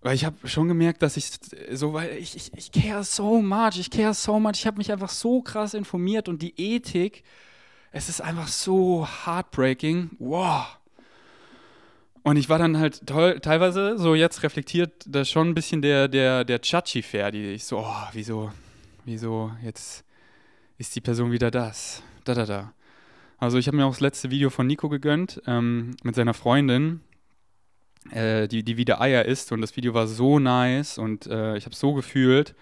Weil ich habe schon gemerkt, dass ich so, weil ich, ich, ich care so much, ich care so much, ich habe mich einfach so krass informiert und die Ethik, es ist einfach so heartbreaking. Wow. Und ich war dann halt teilweise so jetzt reflektiert da schon ein bisschen der, der, der Chachi-Fair, die ich so, oh, wieso, wieso, jetzt ist die Person wieder das, da, da, da. Also ich habe mir auch das letzte Video von Nico gegönnt, ähm, mit seiner Freundin, äh, die, die wieder Eier isst. Und das Video war so nice und äh, ich habe so gefühlt.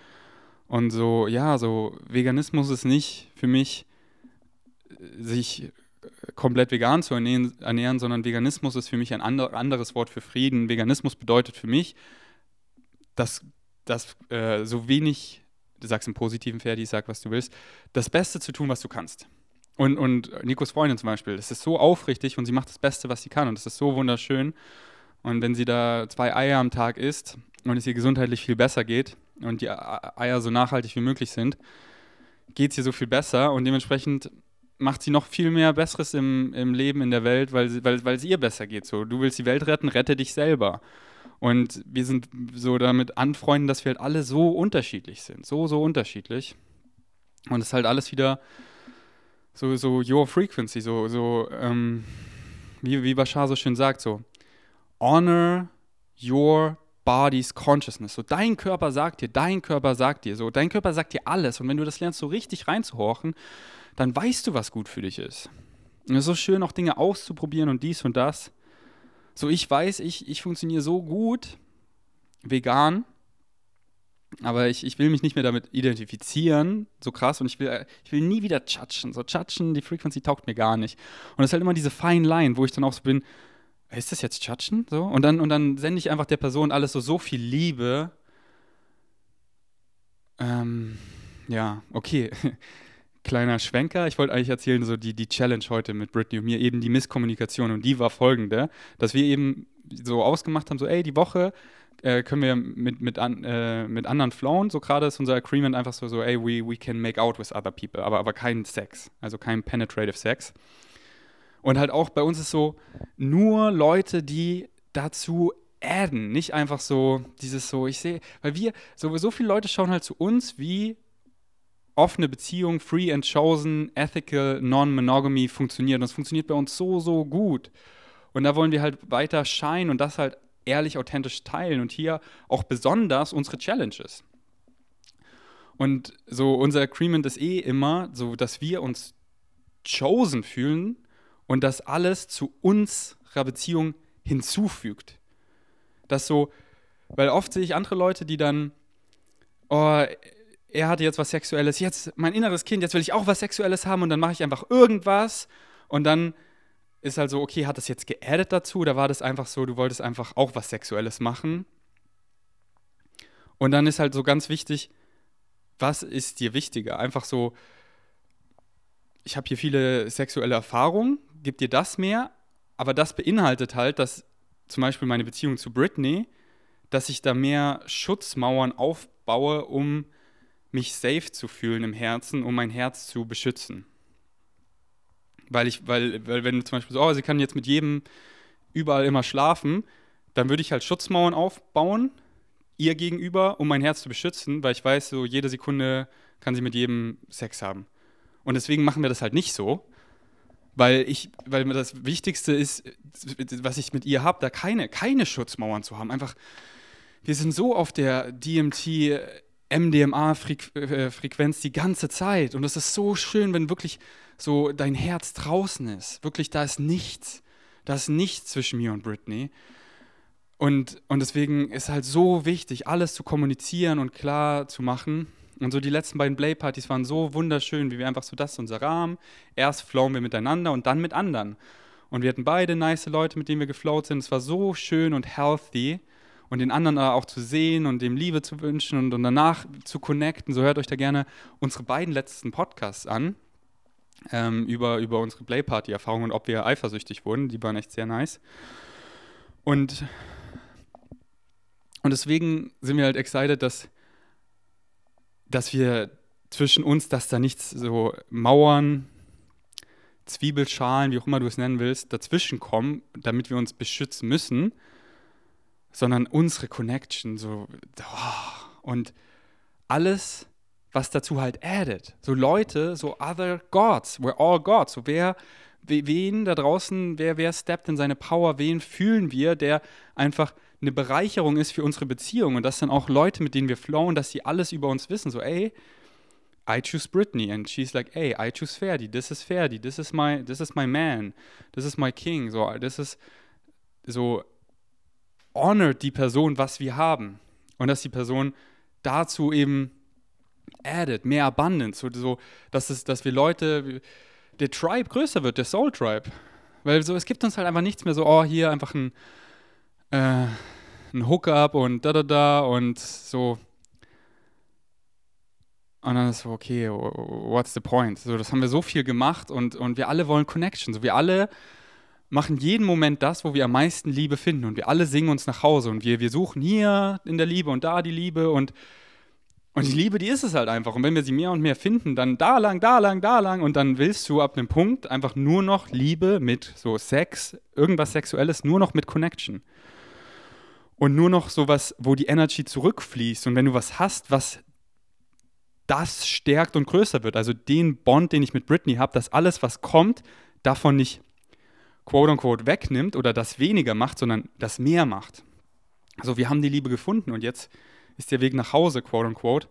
Und so, ja, so Veganismus ist nicht für mich, äh, sich komplett vegan zu ernähren, ernähren, sondern Veganismus ist für mich ein anderes Wort für Frieden. Veganismus bedeutet für mich, dass, dass äh, so wenig, du sagst im positiven Ferdi, sag was du willst, das Beste zu tun, was du kannst. Und, und Nikos Freundin zum Beispiel, das ist so aufrichtig und sie macht das Beste, was sie kann und das ist so wunderschön. Und wenn sie da zwei Eier am Tag isst und es ihr gesundheitlich viel besser geht und die Eier so nachhaltig wie möglich sind, geht es ihr so viel besser und dementsprechend macht sie noch viel mehr Besseres im, im Leben, in der Welt, weil, sie, weil, weil es ihr besser geht. So, du willst die Welt retten, rette dich selber. Und wir sind so damit anfreunden, dass wir halt alle so unterschiedlich sind. So, so unterschiedlich. Und es ist halt alles wieder so, so your frequency, so, so ähm, wie, wie Bashar so schön sagt, so honor your body's consciousness. So dein Körper sagt dir, dein Körper sagt dir, so dein Körper sagt dir alles. Und wenn du das lernst, so richtig reinzuhorchen, dann weißt du, was gut für dich ist. Und es ist so schön, auch Dinge auszuprobieren und dies und das. So, ich weiß, ich, ich funktioniere so gut vegan, aber ich, ich will mich nicht mehr damit identifizieren, so krass, und ich will, ich will nie wieder tschatschen. So, tschatschen, die Frequency taugt mir gar nicht. Und es ist halt immer diese fine Line, wo ich dann auch so bin, ist das jetzt tschatschen? So? Und dann, und dann sende ich einfach der Person alles so, so viel Liebe. Ähm, ja, okay. kleiner Schwenker. Ich wollte eigentlich erzählen, so die, die Challenge heute mit Britney und mir, eben die Misskommunikation. Und die war folgende, dass wir eben so ausgemacht haben, so, ey, die Woche äh, können wir mit, mit, an, äh, mit anderen flowen. So gerade ist unser Agreement einfach so, so, ey, we, we can make out with other people, aber, aber kein Sex, also kein penetrative Sex. Und halt auch bei uns ist so, nur Leute, die dazu adden, nicht einfach so dieses so, ich sehe, weil wir, so, so viele Leute schauen halt zu uns wie offene Beziehung, free and chosen, ethical, non-monogamy funktioniert. Und das funktioniert bei uns so, so gut. Und da wollen wir halt weiter scheinen und das halt ehrlich, authentisch teilen. Und hier auch besonders unsere Challenges. Und so unser Agreement ist eh immer so, dass wir uns chosen fühlen und das alles zu unserer Beziehung hinzufügt. Das so, weil oft sehe ich andere Leute, die dann, oh, er hatte jetzt was Sexuelles, jetzt mein inneres Kind, jetzt will ich auch was Sexuelles haben und dann mache ich einfach irgendwas und dann ist halt so, okay, hat das jetzt geaddet dazu oder war das einfach so, du wolltest einfach auch was Sexuelles machen? Und dann ist halt so ganz wichtig, was ist dir wichtiger? Einfach so, ich habe hier viele sexuelle Erfahrungen, gib dir das mehr, aber das beinhaltet halt, dass zum Beispiel meine Beziehung zu Britney, dass ich da mehr Schutzmauern aufbaue, um mich safe zu fühlen im Herzen, um mein Herz zu beschützen. Weil ich, weil, weil wenn du zum Beispiel so, oh, sie kann jetzt mit jedem überall immer schlafen, dann würde ich halt Schutzmauern aufbauen, ihr gegenüber, um mein Herz zu beschützen, weil ich weiß, so jede Sekunde kann sie mit jedem Sex haben. Und deswegen machen wir das halt nicht so, weil ich, weil mir das Wichtigste ist, was ich mit ihr habe, da keine, keine Schutzmauern zu haben. Einfach, wir sind so auf der DMT MDMA-Frequenz die ganze Zeit. Und es ist so schön, wenn wirklich so dein Herz draußen ist. Wirklich, da ist nichts. Da ist nichts zwischen mir und Britney. Und, und deswegen ist halt so wichtig, alles zu kommunizieren und klar zu machen. Und so die letzten beiden Play-Partys waren so wunderschön, wie wir einfach so, das ist unser Rahmen. Erst flowen wir miteinander und dann mit anderen. Und wir hatten beide nice Leute, mit denen wir geflowt sind. Es war so schön und healthy. Und den anderen auch zu sehen und dem Liebe zu wünschen und, und danach zu connecten. So hört euch da gerne unsere beiden letzten Podcasts an. Ähm, über, über unsere Playparty-Erfahrungen und ob wir eifersüchtig wurden. Die waren echt sehr nice. Und und deswegen sind wir halt excited, dass, dass wir zwischen uns, dass da nichts so Mauern, Zwiebelschalen, wie auch immer du es nennen willst, dazwischen kommen, damit wir uns beschützen müssen, sondern unsere Connection, so, oh, und alles, was dazu halt addet. So Leute, so other gods, we're all gods. So wer, wen da draußen, wer, wer steppt in seine Power, wen fühlen wir, der einfach eine Bereicherung ist für unsere Beziehung und dass dann auch Leute, mit denen wir flowen, dass sie alles über uns wissen. So, ey, I choose Britney and she's like, ey, I choose Ferdi, this is Ferdi, this is my, this is my man, this is my king. So, das ist so, honored die Person, was wir haben. Und dass die Person dazu eben added, mehr Abundance, so, so dass, es, dass wir Leute, der Tribe größer wird, der Soul Tribe. Weil so, es gibt uns halt einfach nichts mehr so, oh, hier einfach ein, äh, ein Hookup und da da da und so. Und dann ist so, okay, what's the point? So, das haben wir so viel gemacht und, und wir alle wollen Connection. So, wir alle machen jeden Moment das, wo wir am meisten Liebe finden. Und wir alle singen uns nach Hause und wir, wir suchen hier in der Liebe und da die Liebe und, und die Liebe, die ist es halt einfach. Und wenn wir sie mehr und mehr finden, dann da lang, da lang, da lang und dann willst du ab einem Punkt einfach nur noch Liebe mit so Sex, irgendwas Sexuelles, nur noch mit Connection und nur noch sowas, wo die Energy zurückfließt. Und wenn du was hast, was das stärkt und größer wird, also den Bond, den ich mit Britney habe, dass alles, was kommt, davon nicht quote unquote wegnimmt oder das weniger macht, sondern das mehr macht. Also wir haben die Liebe gefunden und jetzt ist der Weg nach Hause, quote unquote,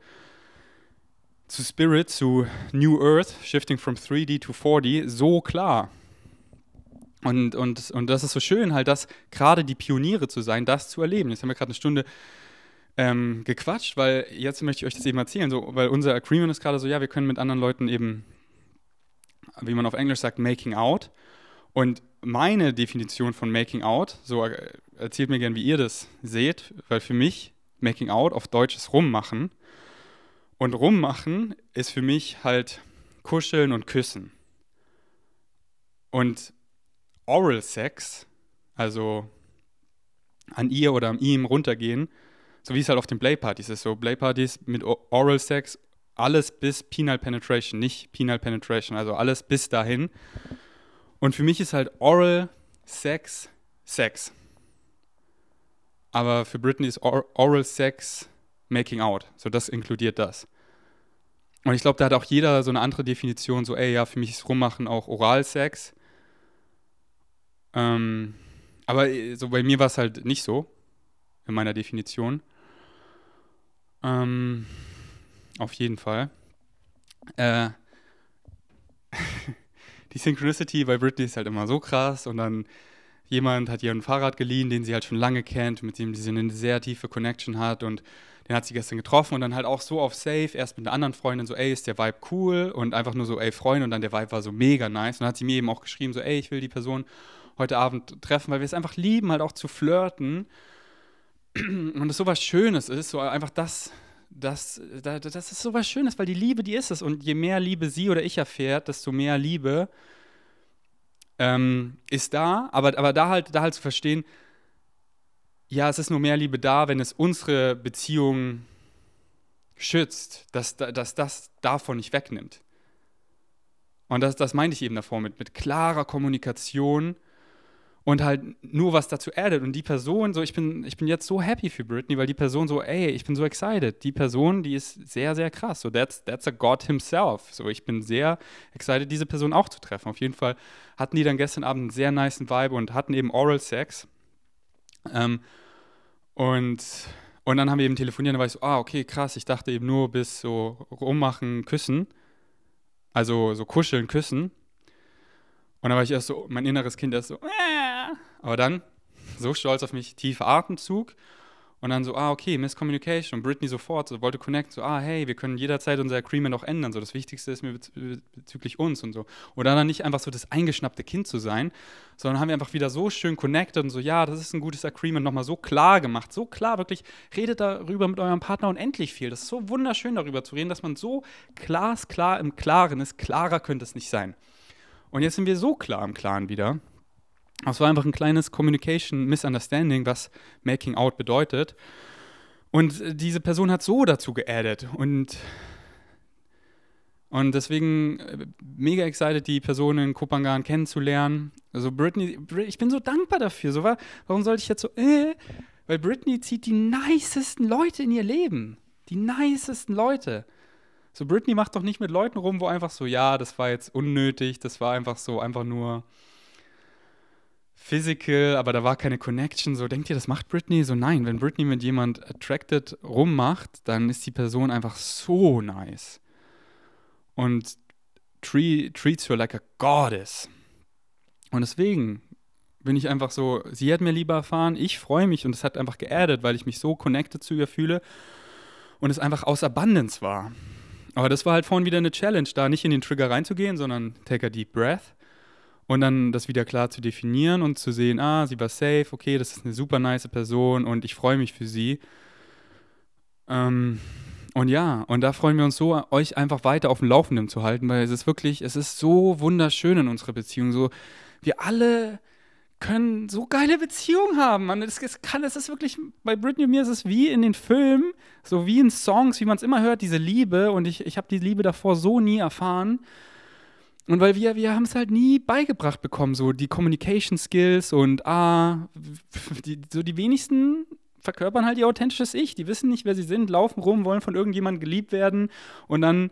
zu Spirit, zu New Earth, shifting from 3D to 4D, so klar. Und, und, und das ist so schön, halt, das gerade die Pioniere zu sein, das zu erleben. Jetzt haben wir gerade eine Stunde ähm, gequatscht, weil jetzt möchte ich euch das eben erzählen. So, weil unser Agreement ist gerade so, ja, wir können mit anderen Leuten eben, wie man auf Englisch sagt, making out. Und meine Definition von making out, so äh, erzählt mir gern, wie ihr das seht, weil für mich making out auf Deutsch ist rummachen. Und rummachen ist für mich halt kuscheln und küssen. Und Oral Sex, also an ihr oder an ihm runtergehen, so wie es halt auf den Playpartys ist. So Playpartys mit Oral Sex, alles bis Penal Penetration, nicht Penal Penetration, also alles bis dahin. Und für mich ist halt Oral Sex Sex. Aber für Britney ist Oral Sex Making Out. So das inkludiert das. Und ich glaube, da hat auch jeder so eine andere Definition, so, ey, ja, für mich ist Rummachen auch Oralsex. Ähm, aber äh, so bei mir war es halt nicht so, in meiner Definition. Ähm, auf jeden Fall. Äh, die Synchronicity bei Britney ist halt immer so krass und dann jemand hat ihr ein Fahrrad geliehen, den sie halt schon lange kennt, mit dem sie eine sehr tiefe Connection hat und den hat sie gestern getroffen und dann halt auch so auf Safe, erst mit einer anderen Freundin so, ey, ist der Vibe cool und einfach nur so, ey, Freund und dann der Vibe war so mega nice und dann hat sie mir eben auch geschrieben so, ey, ich will die Person heute Abend treffen, weil wir es einfach lieben, halt auch zu flirten. Und es so was Schönes ist, so einfach das, das, das, ist so was Schönes, weil die Liebe, die ist es. Und je mehr Liebe sie oder ich erfährt, desto mehr Liebe ähm, ist da. Aber, aber da, halt, da halt zu verstehen, ja, es ist nur mehr Liebe da, wenn es unsere Beziehung schützt, dass, dass das davon nicht wegnimmt. Und das, das meinte ich eben davor mit, mit klarer Kommunikation und halt nur was dazu addet. Und die Person, so, ich bin, ich bin jetzt so happy für Britney, weil die Person so, ey, ich bin so excited. Die Person, die ist sehr, sehr krass. So, that's, that's a God himself. So, ich bin sehr excited, diese Person auch zu treffen. Auf jeden Fall hatten die dann gestern Abend einen sehr nice Vibe und hatten eben Oral Sex. Ähm, und, und dann haben wir eben telefoniert und da war ich so, ah, okay, krass, ich dachte eben nur bis so rummachen, küssen. Also so kuscheln, küssen. Und dann war ich erst so, mein inneres Kind erst so, äh. Aber dann so stolz auf mich, tiefer Atemzug und dann so, ah, okay, Misscommunication. Und Britney sofort so, wollte connecten, so, ah, hey, wir können jederzeit unser Agreement auch ändern. So, das Wichtigste ist mir bezüglich uns und so. Oder dann nicht einfach so das eingeschnappte Kind zu sein, sondern haben wir einfach wieder so schön connected und so, ja, das ist ein gutes Agreement, nochmal so klar gemacht. So klar, wirklich, redet darüber mit eurem Partner unendlich viel. Das ist so wunderschön, darüber zu reden, dass man so glasklar im Klaren ist. Klarer könnte es nicht sein. Und jetzt sind wir so klar im Klaren wieder. Es war einfach ein kleines Communication Misunderstanding, was Making Out bedeutet. Und diese Person hat so dazu geaddet. Und, und deswegen äh, mega excited, die Person in Kopangan kennenzulernen. Also Britney, ich bin so dankbar dafür. So, warum sollte ich jetzt so, äh? Weil Britney zieht die nicesten Leute in ihr Leben. Die nicesten Leute. So, Britney macht doch nicht mit Leuten rum, wo einfach so, ja, das war jetzt unnötig, das war einfach so, einfach nur physical, aber da war keine Connection. So, denkt ihr, das macht Britney? So, nein, wenn Britney mit jemand attracted rummacht, dann ist die Person einfach so nice. Und treat, treats her like a goddess. Und deswegen bin ich einfach so, sie hat mir lieber erfahren, ich freue mich und es hat einfach geaddet, weil ich mich so connected zu ihr fühle und es einfach aus Abundance war. Aber das war halt vorhin wieder eine Challenge, da nicht in den Trigger reinzugehen, sondern take a deep breath und dann das wieder klar zu definieren und zu sehen, ah, sie war safe, okay, das ist eine super nice Person und ich freue mich für sie. Ähm, und ja, und da freuen wir uns so, euch einfach weiter auf dem Laufenden zu halten, weil es ist wirklich, es ist so wunderschön in unserer Beziehung. So, wir alle können so geile Beziehungen haben. Man, es, es, kann, es ist wirklich, bei Britney und mir ist es wie in den Filmen, so wie in Songs, wie man es immer hört, diese Liebe. Und ich, ich habe die Liebe davor so nie erfahren. Und weil wir, wir haben es halt nie beigebracht bekommen, so die Communication Skills und ah, die, so die wenigsten verkörpern halt ihr authentisches Ich. Die wissen nicht, wer sie sind, laufen rum, wollen von irgendjemandem geliebt werden und dann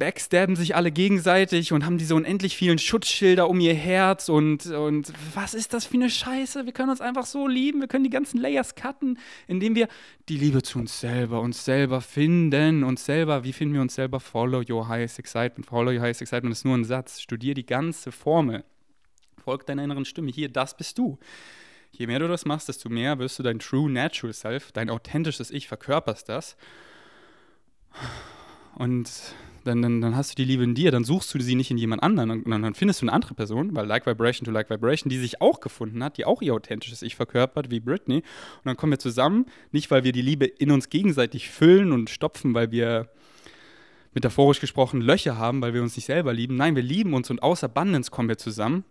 backstabben sich alle gegenseitig und haben diese unendlich vielen Schutzschilder um ihr Herz und, und was ist das für eine Scheiße? Wir können uns einfach so lieben, wir können die ganzen Layers cutten, indem wir die Liebe zu uns selber, uns selber finden, uns selber, wie finden wir uns selber? Follow your highest excitement. Follow your highest excitement ist nur ein Satz. Studier die ganze Formel. Folg deiner inneren Stimme. Hier, das bist du. Je mehr du das machst, desto mehr wirst du dein true natural self, dein authentisches Ich verkörperst das. Und dann, dann, dann hast du die Liebe in dir, dann suchst du sie nicht in jemand anderen und dann, dann findest du eine andere Person, weil Like Vibration to Like Vibration, die sich auch gefunden hat, die auch ihr authentisches Ich verkörpert, wie Britney. Und dann kommen wir zusammen, nicht weil wir die Liebe in uns gegenseitig füllen und stopfen, weil wir metaphorisch gesprochen Löcher haben, weil wir uns nicht selber lieben. Nein, wir lieben uns und aus Abundance kommen wir zusammen.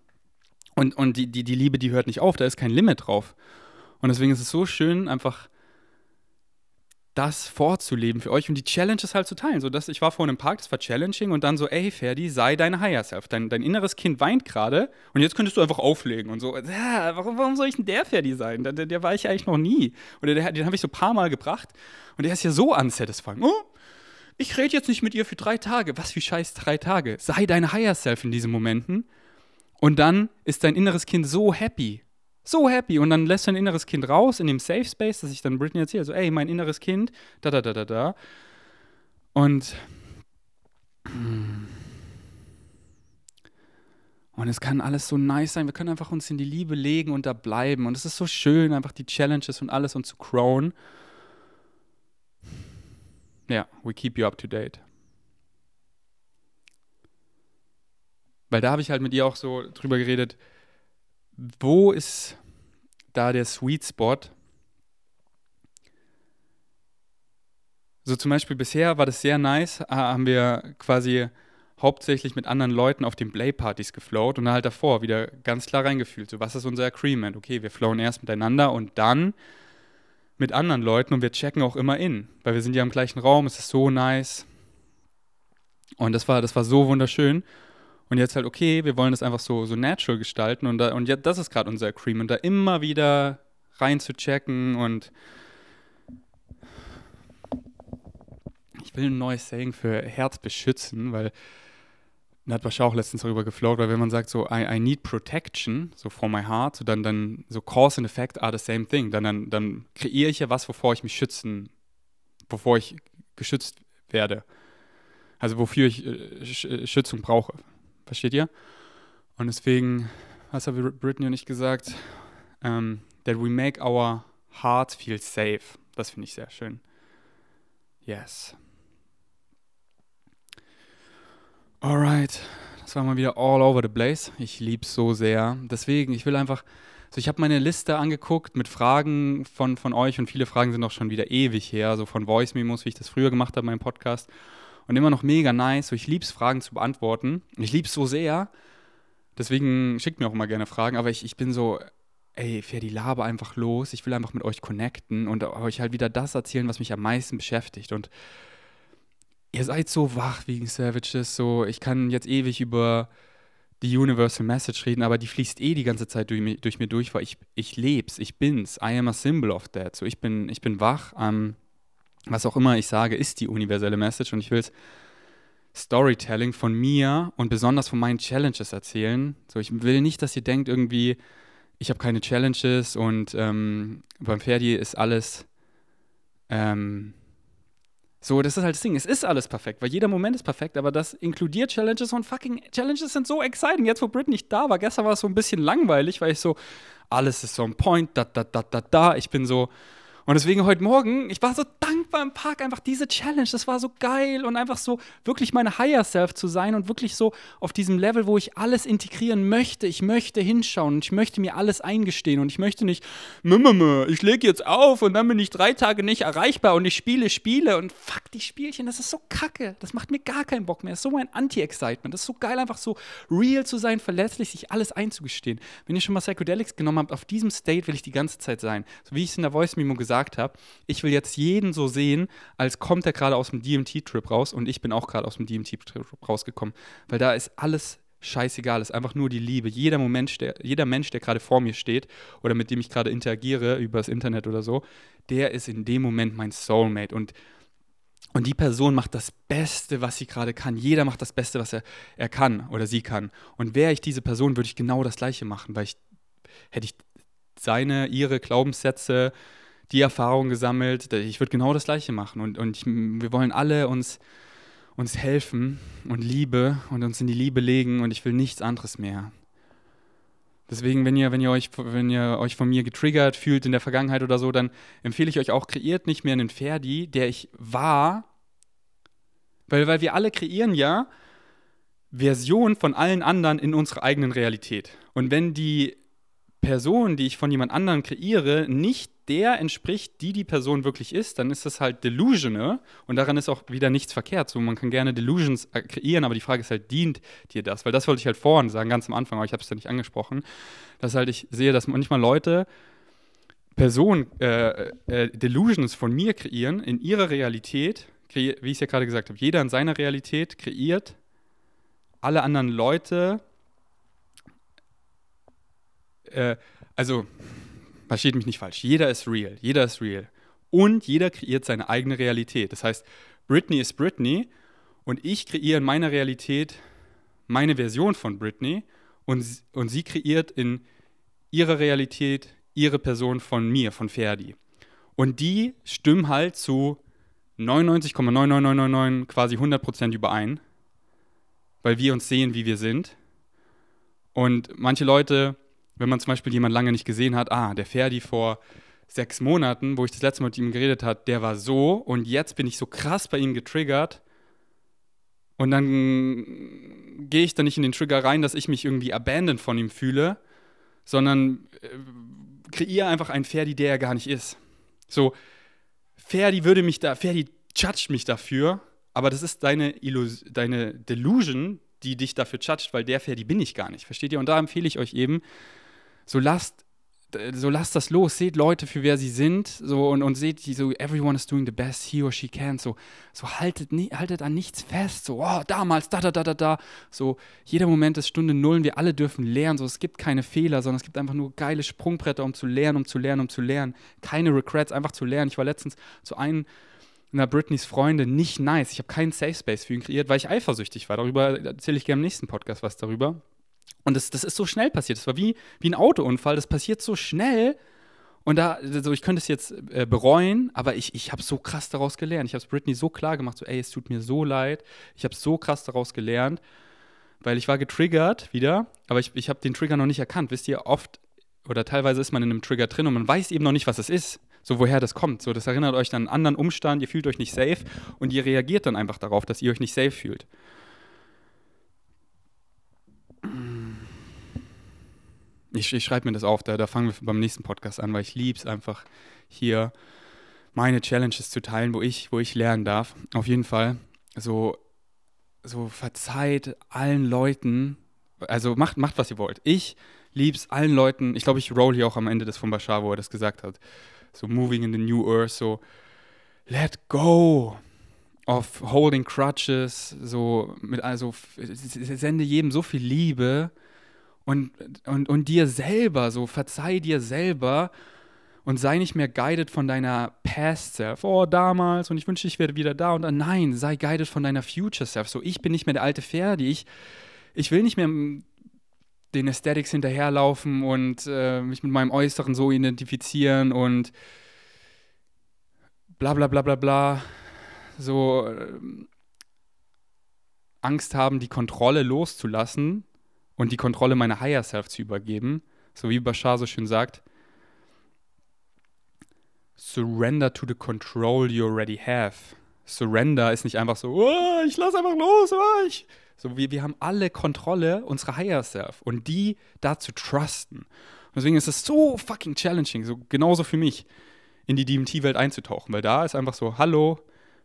Und, und die, die, die Liebe, die hört nicht auf, da ist kein Limit drauf. Und deswegen ist es so schön, einfach das vorzuleben für euch und die Challenges halt zu teilen. So, dass ich war vorhin im Park, das war challenging und dann so, ey, Ferdi, sei dein Higher Self. Dein, dein inneres Kind weint gerade und jetzt könntest du einfach auflegen und so, ja, warum, warum soll ich denn der Ferdi sein? Der, der war ich eigentlich noch nie. Oder der, den habe ich so ein paar Mal gebracht und der ist ja so unsatisfying. Oh, ich rede jetzt nicht mit ihr für drei Tage. Was für scheiß drei Tage? Sei dein Higher Self in diesen Momenten und dann ist dein inneres Kind so happy so happy. Und dann lässt dein inneres Kind raus in dem Safe Space, dass ich dann Britney erzähle. So, ey, mein inneres Kind, da, da, da, da, da. Und. Und es kann alles so nice sein. Wir können einfach uns in die Liebe legen und da bleiben. Und es ist so schön, einfach die Challenges und alles und zu crown. Ja, we keep you up to date. Weil da habe ich halt mit ihr auch so drüber geredet, wo ist da der Sweet Spot? So zum Beispiel bisher war das sehr nice, haben wir quasi hauptsächlich mit anderen Leuten auf den Play-Partys geflowt und halt davor wieder ganz klar reingefühlt, so was ist unser Agreement? Okay, wir flowen erst miteinander und dann mit anderen Leuten und wir checken auch immer in, weil wir sind ja im gleichen Raum, es ist so nice. Und das war, das war so wunderschön. Und jetzt halt, okay, wir wollen das einfach so, so natural gestalten und, da, und ja, das ist gerade unser Agreement, da immer wieder rein zu checken und ich will ein neues Saying für Herz beschützen, weil da hat Bashar auch letztens darüber geflowt, weil wenn man sagt so, I, I, need protection, so for my heart, so dann, dann so cause and effect are the same thing, dann, dann, dann kreiere ich ja was, wovor ich mich schützen, wovor ich geschützt werde. Also wofür ich äh, Schützung brauche. Versteht ihr? Und deswegen, was haben Britney und ich gesagt? ähm, that we make our hearts feel safe. Das finde ich sehr schön. Yes. Alright, das war mal wieder all over the place. Ich liebe es so sehr. Deswegen, ich will einfach, so ich habe meine Liste angeguckt mit Fragen von, von euch und viele Fragen sind auch schon wieder ewig her, so von Voice Memos, wie ich das früher gemacht habe, meinem Podcast. Und immer noch mega nice. So ich liebe es, Fragen zu beantworten. Ich liebe es so sehr. Deswegen schickt mir auch immer gerne Fragen, aber ich, ich bin so, ey, Ferdi, laber einfach los. Ich will einfach mit euch connecten und euch halt wieder das erzählen, was mich am meisten beschäftigt. Und ihr seid so wach wegen Savages, so ich kann jetzt ewig über die Universal Message reden, aber die fließt eh die ganze Zeit durch, durch mir durch, weil ich, ich leb's, ich bin's, I am a symbol of that. So ich bin, ich bin wach, ähm, was auch immer ich sage, ist die universelle Message und ich will Storytelling von mir und besonders von meinen Challenges erzählen. So, ich will nicht, dass ihr denkt irgendwie, ich habe keine Challenges und ähm, beim Ferdi ist alles ähm, so, das ist halt das Ding. Es ist alles perfekt, weil jeder Moment ist perfekt, aber das inkludiert Challenges und fucking Challenges sind so exciting. Jetzt, wo Brit nicht da war, gestern war es so ein bisschen langweilig, weil ich so, alles ist so ein Point, da, da, da, da, da. Ich bin so, und deswegen heute Morgen, ich war so dankbar im Park, einfach diese Challenge, das war so geil und einfach so wirklich meine Higher Self zu sein und wirklich so auf diesem Level, wo ich alles integrieren möchte. Ich möchte hinschauen und ich möchte mir alles eingestehen und ich möchte nicht, ich lege jetzt auf und dann bin ich drei Tage nicht erreichbar und ich spiele Spiele und fuck die Spielchen, das ist so kacke. Das macht mir gar keinen Bock mehr. Das ist so ein Anti-Excitement. Das ist so geil, einfach so real zu sein, verletzlich, sich alles einzugestehen. Wenn ihr schon mal Psychedelics genommen habt, auf diesem State will ich die ganze Zeit sein. So wie ich es in der Voice Memo gesagt gesagt habe, ich will jetzt jeden so sehen, als kommt er gerade aus dem DMT-Trip raus und ich bin auch gerade aus dem DMT-Trip rausgekommen. Weil da ist alles scheißegal, ist einfach nur die Liebe. Jeder Moment, der, jeder Mensch, der gerade vor mir steht oder mit dem ich gerade interagiere über das Internet oder so, der ist in dem Moment mein Soulmate. Und und die Person macht das Beste, was sie gerade kann. Jeder macht das Beste, was er, er kann oder sie kann. Und wäre ich diese Person, würde ich genau das Gleiche machen, weil ich hätte ich seine, ihre Glaubenssätze, die Erfahrung gesammelt. Ich würde genau das Gleiche machen. Und, und ich, wir wollen alle uns, uns helfen und Liebe und uns in die Liebe legen und ich will nichts anderes mehr. Deswegen, wenn ihr, wenn ihr euch, wenn ihr euch von mir getriggert fühlt in der Vergangenheit oder so, dann empfehle ich euch auch, kreiert nicht mehr einen Ferdi, der ich war. Weil, weil wir alle kreieren ja Versionen von allen anderen in unserer eigenen Realität. Und wenn die Person, die ich von jemand anderem kreiere, nicht der entspricht, die die Person wirklich ist, dann ist das halt delusional und daran ist auch wieder nichts verkehrt. So, man kann gerne Delusions äh, kreieren, aber die Frage ist halt, dient dir das? Weil das wollte ich halt vorhin sagen, ganz am Anfang, aber ich habe es ja nicht angesprochen, dass halt ich sehe, dass manchmal Leute Personen, äh, äh, Delusions von mir kreieren in ihrer Realität, wie ich es ja gerade gesagt habe, jeder in seiner Realität kreiert alle anderen Leute, äh, also versteht mich nicht falsch, jeder ist real, jeder ist real. Und jeder kreiert seine eigene Realität. Das heißt, Britney ist Britney und ich kreiere in meiner Realität meine Version von Britney und, und sie kreiert in ihrer Realität ihre Person von mir, von Ferdi. Und die stimmen halt zu 99,99999 quasi 100% überein, weil wir uns sehen, wie wir sind. Und manche Leute wenn man zum Beispiel jemanden lange nicht gesehen hat, ah, der Ferdi vor sechs Monaten, wo ich das letzte Mal mit ihm geredet habe, der war so und jetzt bin ich so krass bei ihm getriggert und dann gehe ich da nicht in den Trigger rein, dass ich mich irgendwie abandoned von ihm fühle, sondern äh, kreiere einfach einen Ferdi, der er gar nicht ist. So, Ferdi würde mich da, Ferdi judgt mich dafür, aber das ist deine, Illus deine Delusion, die dich dafür judgt, weil der Ferdi bin ich gar nicht, versteht ihr? Und da empfehle ich euch eben, so lasst, so lasst das los, seht Leute für wer sie sind, so und, und seht die so, everyone is doing the best he or she can, so, so haltet, haltet an nichts fest, so, oh, damals, da, da, da, da, da, so, jeder Moment ist Stunde Null wir alle dürfen lernen, so, es gibt keine Fehler, sondern es gibt einfach nur geile Sprungbretter, um zu lernen, um zu lernen, um zu lernen, keine Regrets, einfach zu lernen. Ich war letztens zu einem einer Britneys Freunde nicht nice. Ich habe keinen Safe Space für ihn kreiert, weil ich eifersüchtig war. Darüber erzähle ich gerne im nächsten Podcast was darüber. Und das, das ist so schnell passiert. Das war wie, wie ein Autounfall. Das passiert so schnell. Und da, also ich könnte es jetzt äh, bereuen, aber ich, ich habe so krass daraus gelernt. Ich habe es Britney so klar gemacht, so, ey, es tut mir so leid. Ich habe so krass daraus gelernt, weil ich war getriggert wieder, aber ich, ich habe den Trigger noch nicht erkannt. Wisst ihr, oft oder teilweise ist man in einem Trigger drin und man weiß eben noch nicht, was es ist. So, woher das kommt. So, das erinnert euch dann an einen anderen Umstand, ihr fühlt euch nicht safe und ihr reagiert dann einfach darauf, dass ihr euch nicht safe fühlt. Ich, ich schreibe mir das auf, da, da fangen wir beim nächsten Podcast an, weil ich liebe es einfach hier meine Challenges zu teilen, wo ich, wo ich lernen darf. Auf jeden Fall. So, so verzeiht allen Leuten, also macht, macht, was ihr wollt. Ich liebe es allen Leuten, ich glaube, ich roll hier auch am Ende des von Bashar, wo er das gesagt hat. So moving in the new earth, so let go of holding crutches, so mit, also sende jedem so viel Liebe und, und, und dir selber, so verzeih dir selber und sei nicht mehr guided von deiner Past Self. Oh, damals und ich wünsche, ich wäre wieder da und dann. Nein, sei guided von deiner Future Self. So, ich bin nicht mehr der alte Ferdi. Ich, ich will nicht mehr den Aesthetics hinterherlaufen und äh, mich mit meinem Äußeren so identifizieren und bla bla bla bla bla. So äh, Angst haben, die Kontrolle loszulassen und die Kontrolle meiner Higher Self zu übergeben. So wie Bashar so schön sagt, surrender to the control you already have. Surrender ist nicht einfach so, oh, ich lass einfach los, oh, ich. So, wir, wir haben alle Kontrolle unserer Higher Self und die da zu trusten. Und deswegen ist es so fucking challenging, so genauso für mich, in die DMT-Welt einzutauchen, weil da ist einfach so, hallo,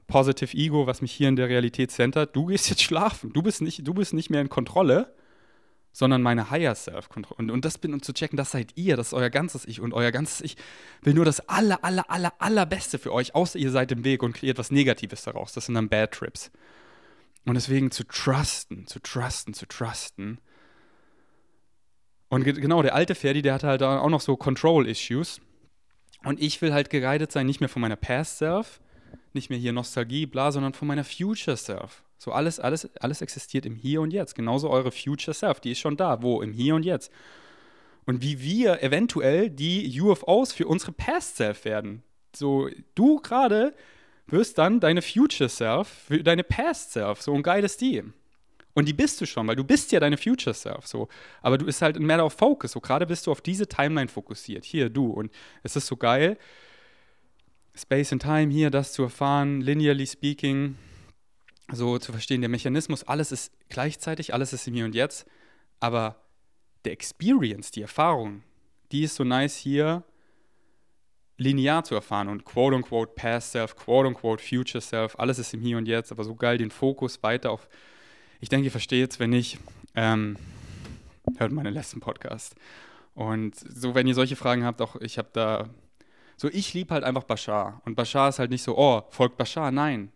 Positive Ego, was mich hier in der Realität centert, du gehst jetzt schlafen, du bist nicht, du bist nicht mehr in Kontrolle sondern meine Higher Self Kontrolle. Und, und das bin und zu checken, das seid ihr, das ist euer ganzes Ich und euer ganzes Ich will nur das aller, aller, aller, allerbeste für euch, außer ihr seid im Weg und kreiert was Negatives daraus. Das sind dann Bad Trips. Und deswegen zu trusten, zu trusten, zu trusten. Und genau, der alte Ferdi, der hatte halt auch noch so Control-Issues. Und ich will halt geguided sein, nicht mehr von meiner Past Self, nicht mehr hier Nostalgie, bla, sondern von meiner Future Self. So alles, alles, alles existiert im Hier und Jetzt. Genauso eure Future Self, die ist schon da. Wo? Im Hier und Jetzt. Und wie wir eventuell die UFOs für unsere Past Self werden. So, du gerade wirst dann deine Future Self deine Past Self. So, und geil ist die. Und die bist du schon, weil du bist ja deine Future Self. So. Aber du bist halt ein Matter of Focus. So, gerade bist du auf diese Timeline fokussiert. Hier, du. Und es ist so geil. Space and Time, hier das zu erfahren, linearly speaking, so zu verstehen, der Mechanismus, alles ist gleichzeitig, alles ist im Hier und Jetzt, aber der Experience, die Erfahrung, die ist so nice hier linear zu erfahren und quote unquote past self, quote unquote future self, alles ist im Hier und Jetzt, aber so geil den Fokus weiter auf, ich denke, ihr versteht es, wenn nicht, ähm, hört meinen letzten Podcast. Und so, wenn ihr solche Fragen habt, auch ich habe da, so ich liebe halt einfach Bashar und Bashar ist halt nicht so, oh, folgt Bashar, nein,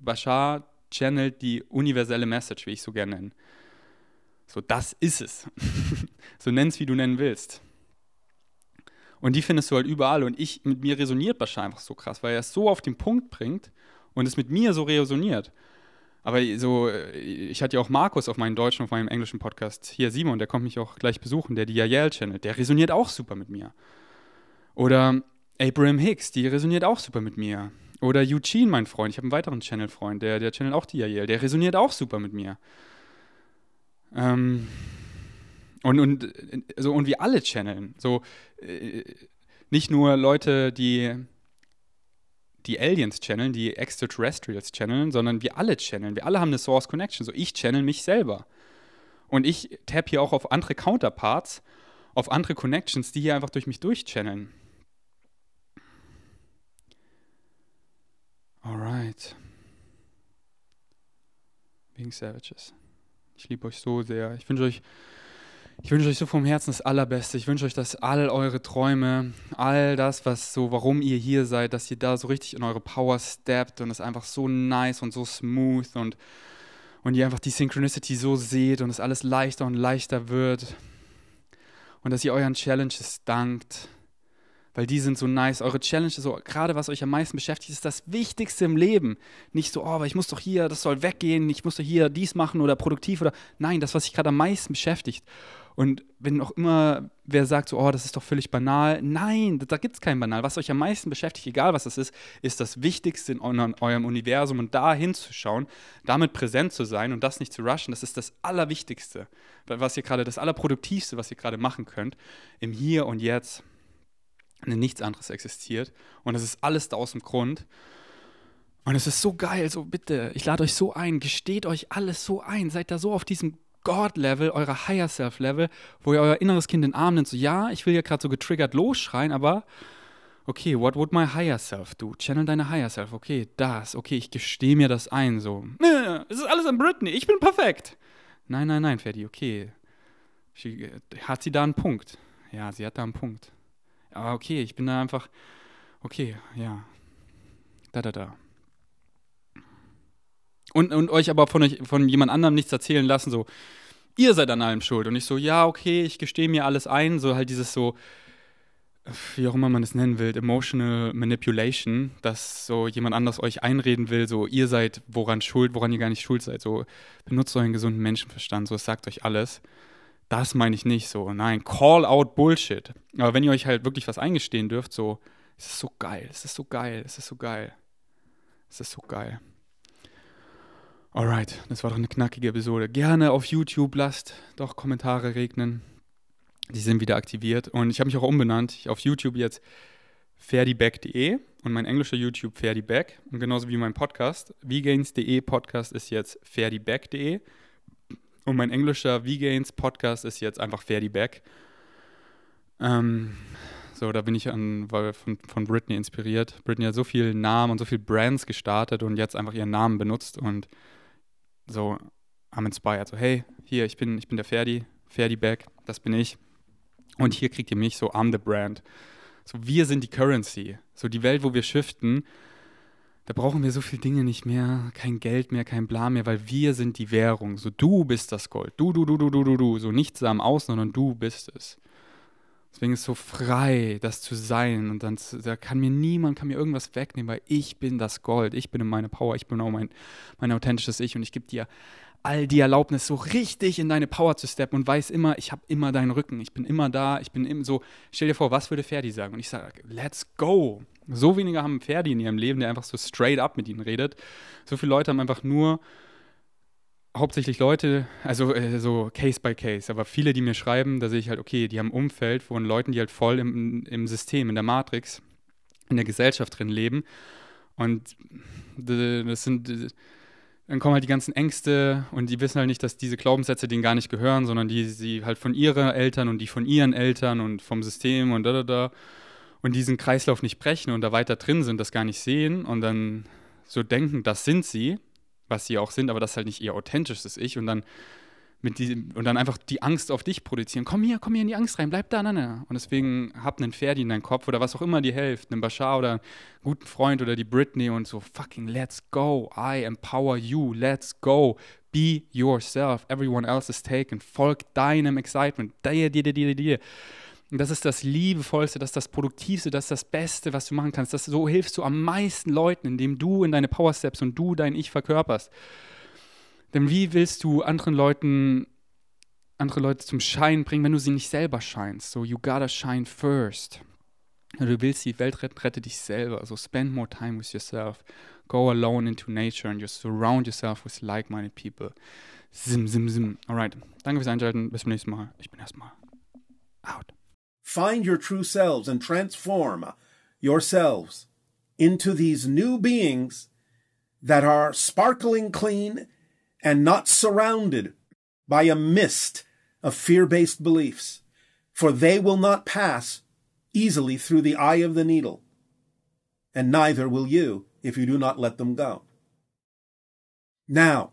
Bashar channelt die universelle Message, wie ich so gerne nenne. So, das ist es. so nenn es, wie du nennen willst. Und die findest du halt überall. Und ich, mit mir resoniert Bashar einfach so krass, weil er es so auf den Punkt bringt und es mit mir so resoniert. Aber so, ich hatte ja auch Markus auf meinem deutschen, auf meinem englischen Podcast. Hier, Simon, der kommt mich auch gleich besuchen, der die Yael channelt. Der resoniert auch super mit mir. Oder Abraham Hicks, die resoniert auch super mit mir. Oder Eugene, mein Freund. Ich habe einen weiteren Channel-Freund, der, der channelt auch Diael. Der resoniert auch super mit mir. Ähm, und, und, so, und wir alle channeln. So, äh, nicht nur Leute, die die Aliens channeln, die Extraterrestrials channeln, sondern wir alle channeln. Wir alle haben eine Source Connection. So, ich channel mich selber. Und ich tapp hier auch auf andere Counterparts, auf andere Connections, die hier einfach durch mich durchchanneln. Alright. Wegen Savages. Ich liebe euch so sehr. Ich wünsche euch, ich wünsche euch so vom Herzen das Allerbeste. Ich wünsche euch, dass all eure Träume, all das, was so, warum ihr hier seid, dass ihr da so richtig in eure Power steppt und es einfach so nice und so smooth und, und ihr einfach die Synchronicity so seht und es alles leichter und leichter wird. Und dass ihr euren Challenges dankt weil die sind so nice. Eure Challenge, so gerade was euch am meisten beschäftigt, ist das Wichtigste im Leben. Nicht so, oh, aber ich muss doch hier, das soll weggehen, ich muss doch hier dies machen oder produktiv oder nein, das, was sich gerade am meisten beschäftigt. Und wenn auch immer wer sagt, so, oh, das ist doch völlig banal, nein, da gibt es kein Banal. Was euch am meisten beschäftigt, egal was das ist, ist das Wichtigste in eurem Universum und da hinzuschauen, damit präsent zu sein und das nicht zu rushen, das ist das Allerwichtigste, was ihr gerade, das Allerproduktivste, was ihr gerade machen könnt, im Hier und Jetzt. Nichts anderes existiert. Und es ist alles da aus dem Grund. Und es ist so geil, so bitte, ich lade euch so ein, gesteht euch alles so ein, seid da so auf diesem God-Level, eurer Higher Self-Level, wo ihr euer inneres Kind in den Arm nimmt, so, ja, ich will ja gerade so getriggert losschreien, aber okay, what would my Higher Self do? Channel deine Higher Self, okay, das, okay, ich gestehe mir das ein, so, es ist alles an Britney, ich bin perfekt. Nein, nein, nein, Ferdi, okay. hat sie da einen Punkt? Ja, sie hat da einen Punkt. Aber okay, ich bin da einfach, okay, ja, da, da, da. Und, und euch aber von, euch, von jemand anderem nichts erzählen lassen, so, ihr seid an allem schuld. Und ich so, ja, okay, ich gestehe mir alles ein, so halt dieses so, wie auch immer man es nennen will, emotional manipulation, dass so jemand anders euch einreden will, so ihr seid woran schuld, woran ihr gar nicht schuld seid. So benutzt euren gesunden Menschenverstand, so es sagt euch alles. Das meine ich nicht so. Nein, call out Bullshit. Aber wenn ihr euch halt wirklich was eingestehen dürft, so, es ist so geil, es ist so geil, es ist so geil. Es ist so geil. Alright, das war doch eine knackige Episode. Gerne auf YouTube lasst doch Kommentare regnen. Die sind wieder aktiviert. Und ich habe mich auch umbenannt. Ich auf YouTube jetzt ferdibeck.de und mein englischer YouTube ferdibeck. Und genauso wie mein Podcast. Vgains.de Podcast ist jetzt ferdibeck.de. Und mein englischer Vgains Podcast ist jetzt einfach ferdibeck. Ähm, so, da bin ich an, weil von, von Britney inspiriert. Britney hat so viele Namen und so viele Brands gestartet und jetzt einfach ihren Namen benutzt und so I'm inspired. So, hey, hier, ich bin, ich bin der Ferdi, Ferdi Back, das bin ich. Und hier kriegt ihr mich, so I'm the brand. So, wir sind die Currency. So, die Welt, wo wir shiften, da brauchen wir so viele Dinge nicht mehr, kein Geld mehr, kein Bla mehr, weil wir sind die Währung. So, du bist das Gold. Du, du, du, du, du, du, du. So, nichts am Außen, sondern du bist es. Deswegen ist es so frei, das zu sein. Und dann da kann mir niemand, kann mir irgendwas wegnehmen, weil ich bin das Gold. Ich bin in meiner Power, ich bin auch mein, mein authentisches Ich. Und ich gebe dir all die Erlaubnis, so richtig in deine Power zu steppen und weiß immer, ich habe immer deinen Rücken. Ich bin immer da. Ich bin immer so. Stell dir vor, was würde Ferdi sagen? Und ich sage, let's go. So wenige haben Ferdi in ihrem Leben, der einfach so straight up mit ihnen redet. So viele Leute haben einfach nur hauptsächlich Leute, also äh, so Case by Case, aber viele, die mir schreiben, da sehe ich halt, okay, die haben ein Umfeld von Leuten, die halt voll im, im System, in der Matrix, in der Gesellschaft drin leben. Und das sind, dann kommen halt die ganzen Ängste und die wissen halt nicht, dass diese Glaubenssätze denen gar nicht gehören, sondern die sie halt von ihren Eltern und die von ihren Eltern und vom System und da, da, da und diesen Kreislauf nicht brechen und da weiter drin sind, das gar nicht sehen und dann so denken, das sind sie was sie auch sind, aber das ist halt nicht ihr authentisches Ich und dann mit diesem, und dann einfach die Angst auf dich produzieren. Komm hier, komm hier in die Angst rein, bleib da, na. Und deswegen hab einen Ferdi in deinem Kopf oder was auch immer dir hilft, einen Bashar oder einen guten Freund oder die Britney und so, fucking let's go, I empower you, let's go, be yourself, everyone else is taken, folg deinem Excitement, dir, dir, dir, dir, dir. Und das ist das Liebevollste, das ist das Produktivste, das ist das Beste, was du machen kannst. Das, so hilfst du am meisten Leuten, indem du in deine Power Steps und du dein Ich verkörperst. Denn wie willst du anderen Leuten, andere Leute zum Schein bringen, wenn du sie nicht selber scheinst? So, you gotta shine first. Du willst die Welt retten, rette dich selber. So, spend more time with yourself. Go alone into nature and just surround yourself with like-minded people. Sim, sim, sim. Alright. Danke fürs Einschalten. Bis zum nächsten Mal. Ich bin erstmal out. Find your true selves and transform yourselves into these new beings that are sparkling clean and not surrounded by a mist of fear based beliefs, for they will not pass easily through the eye of the needle, and neither will you if you do not let them go. Now,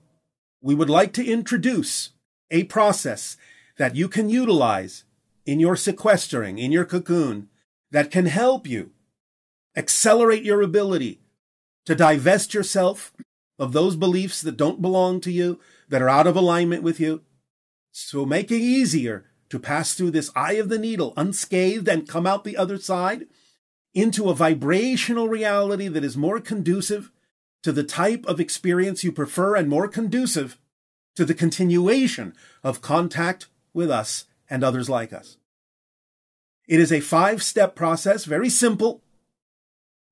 we would like to introduce a process that you can utilize in your sequestering, in your cocoon, that can help you accelerate your ability to divest yourself of those beliefs that don't belong to you, that are out of alignment with you. So make it easier to pass through this eye of the needle unscathed and come out the other side. into a vibrational reality that is more conducive to the type of experience you prefer and more conducive to the continuation of contact with us and others like us. It is a five step process, very simple,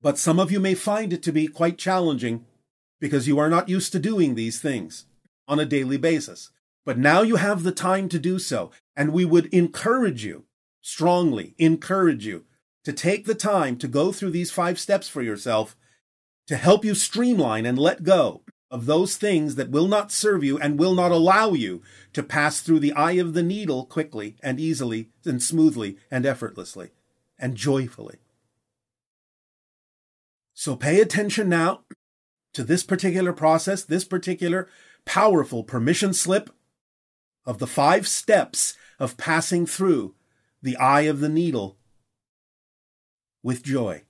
but some of you may find it to be quite challenging because you are not used to doing these things on a daily basis. But now you have the time to do so, and we would encourage you, strongly encourage you, to take the time to go through these five steps for yourself to help you streamline and let go of those things that will not serve you and will not allow you to pass through the eye of the needle quickly and easily and smoothly and effortlessly and joyfully. So pay attention now to this particular process, this particular powerful permission slip of the five steps of passing through the eye of the needle with joy,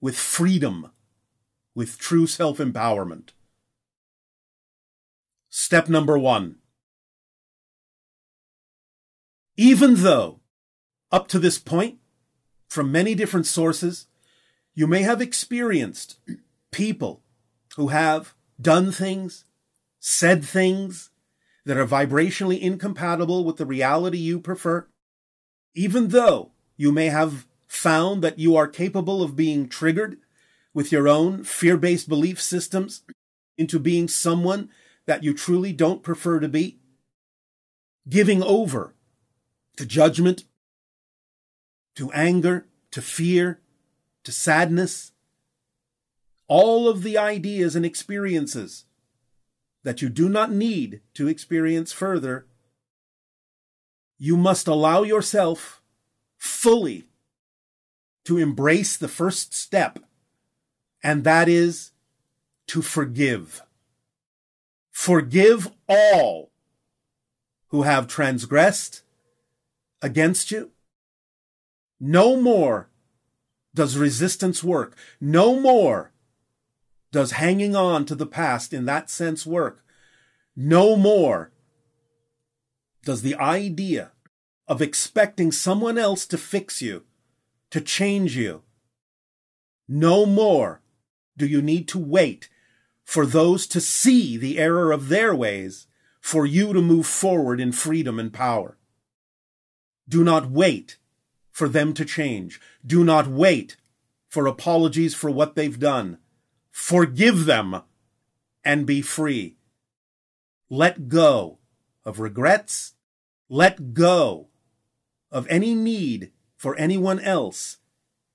with freedom, with true self empowerment. Step number one. Even though, up to this point, from many different sources, you may have experienced people who have done things, said things that are vibrationally incompatible with the reality you prefer, even though you may have found that you are capable of being triggered with your own fear based belief systems into being someone that you truly don't prefer to be, giving over to judgment, to anger, to fear, to sadness, all of the ideas and experiences that you do not need to experience further, you must allow yourself fully to embrace the first step, and that is to forgive. Forgive all who have transgressed against you. No more does resistance work. No more does hanging on to the past in that sense work. No more does the idea of expecting someone else to fix you, to change you. No more do you need to wait for those to see the error of their ways for you to move forward in freedom and power. Do not wait for them to change. Do not wait for apologies for what they've done. Forgive them and be free. Let go of regrets. Let go of any need for anyone else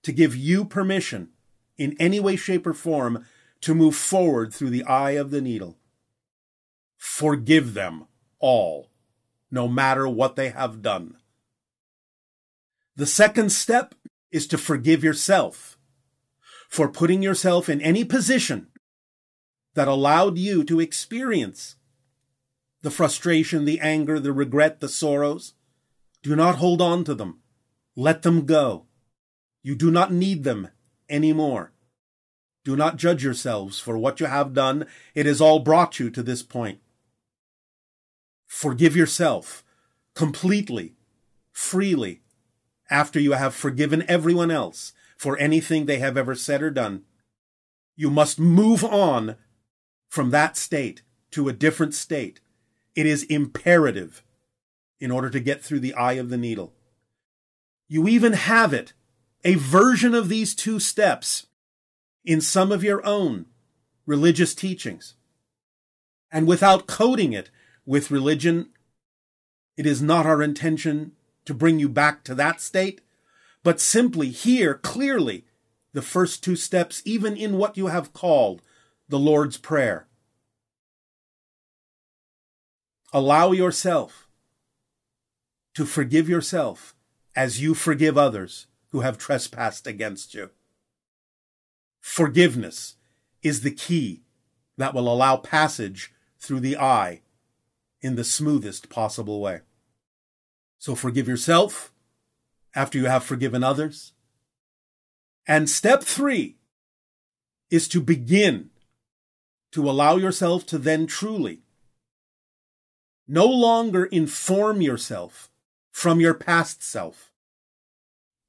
to give you permission in any way, shape, or form to move forward through the eye of the needle. Forgive them all, no matter what they have done. The second step is to forgive yourself for putting yourself in any position that allowed you to experience the frustration, the anger, the regret, the sorrows. Do not hold on to them. Let them go. You do not need them anymore. Do not judge yourselves for what you have done. It has all brought you to this point. Forgive yourself completely, freely, after you have forgiven everyone else for anything they have ever said or done. You must move on from that state to a different state. It is imperative in order to get through the eye of the needle. You even have it, a version of these two steps in some of your own religious teachings. And without coding it with religion, it is not our intention to bring you back to that state, but simply hear clearly the first two steps, even in what you have called the Lord's Prayer. Allow yourself to forgive yourself as you forgive others who have trespassed against you. Forgiveness is the key that will allow passage through the eye in the smoothest possible way. So forgive yourself after you have forgiven others. And step three is to begin to allow yourself to then truly no longer inform yourself from your past self.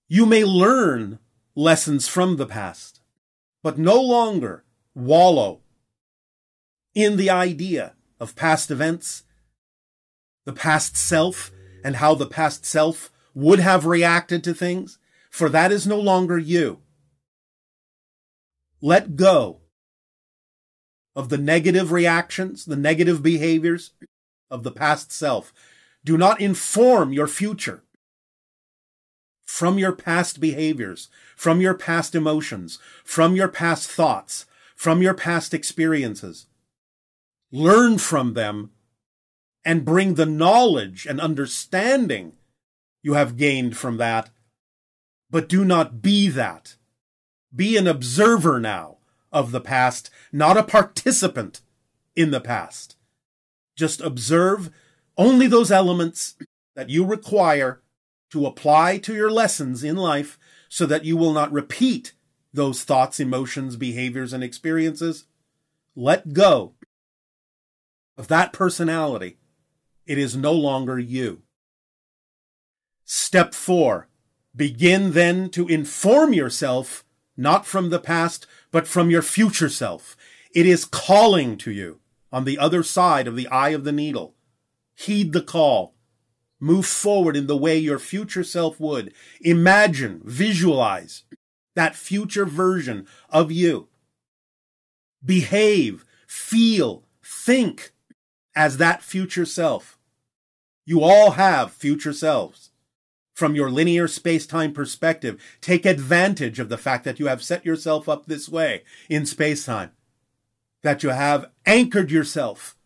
You may learn lessons from the past, but no longer wallow in the idea of past events, the past self, and how the past self would have reacted to things, for that is no longer you. Let go of the negative reactions, the negative behaviors of the past self. Do not inform your future from your past behaviors, from your past emotions, from your past thoughts, from your past experiences. Learn from them and bring the knowledge and understanding you have gained from that, but do not be that. Be an observer now of the past, not a participant in the past. Just observe only those elements that you require to apply to your lessons in life so that you will not repeat those thoughts, emotions, behaviors, and experiences. Let go of that personality. It is no longer you. Step four. Begin then to inform yourself not from the past, but from your future self. It is calling to you on the other side of the eye of the needle. Heed the call. Move forward in the way your future self would. Imagine, visualize that future version of you. Behave, feel, think as that future self. You all have future selves. From your linear space-time perspective, take advantage of the fact that you have set yourself up this way in space-time. That you have anchored yourself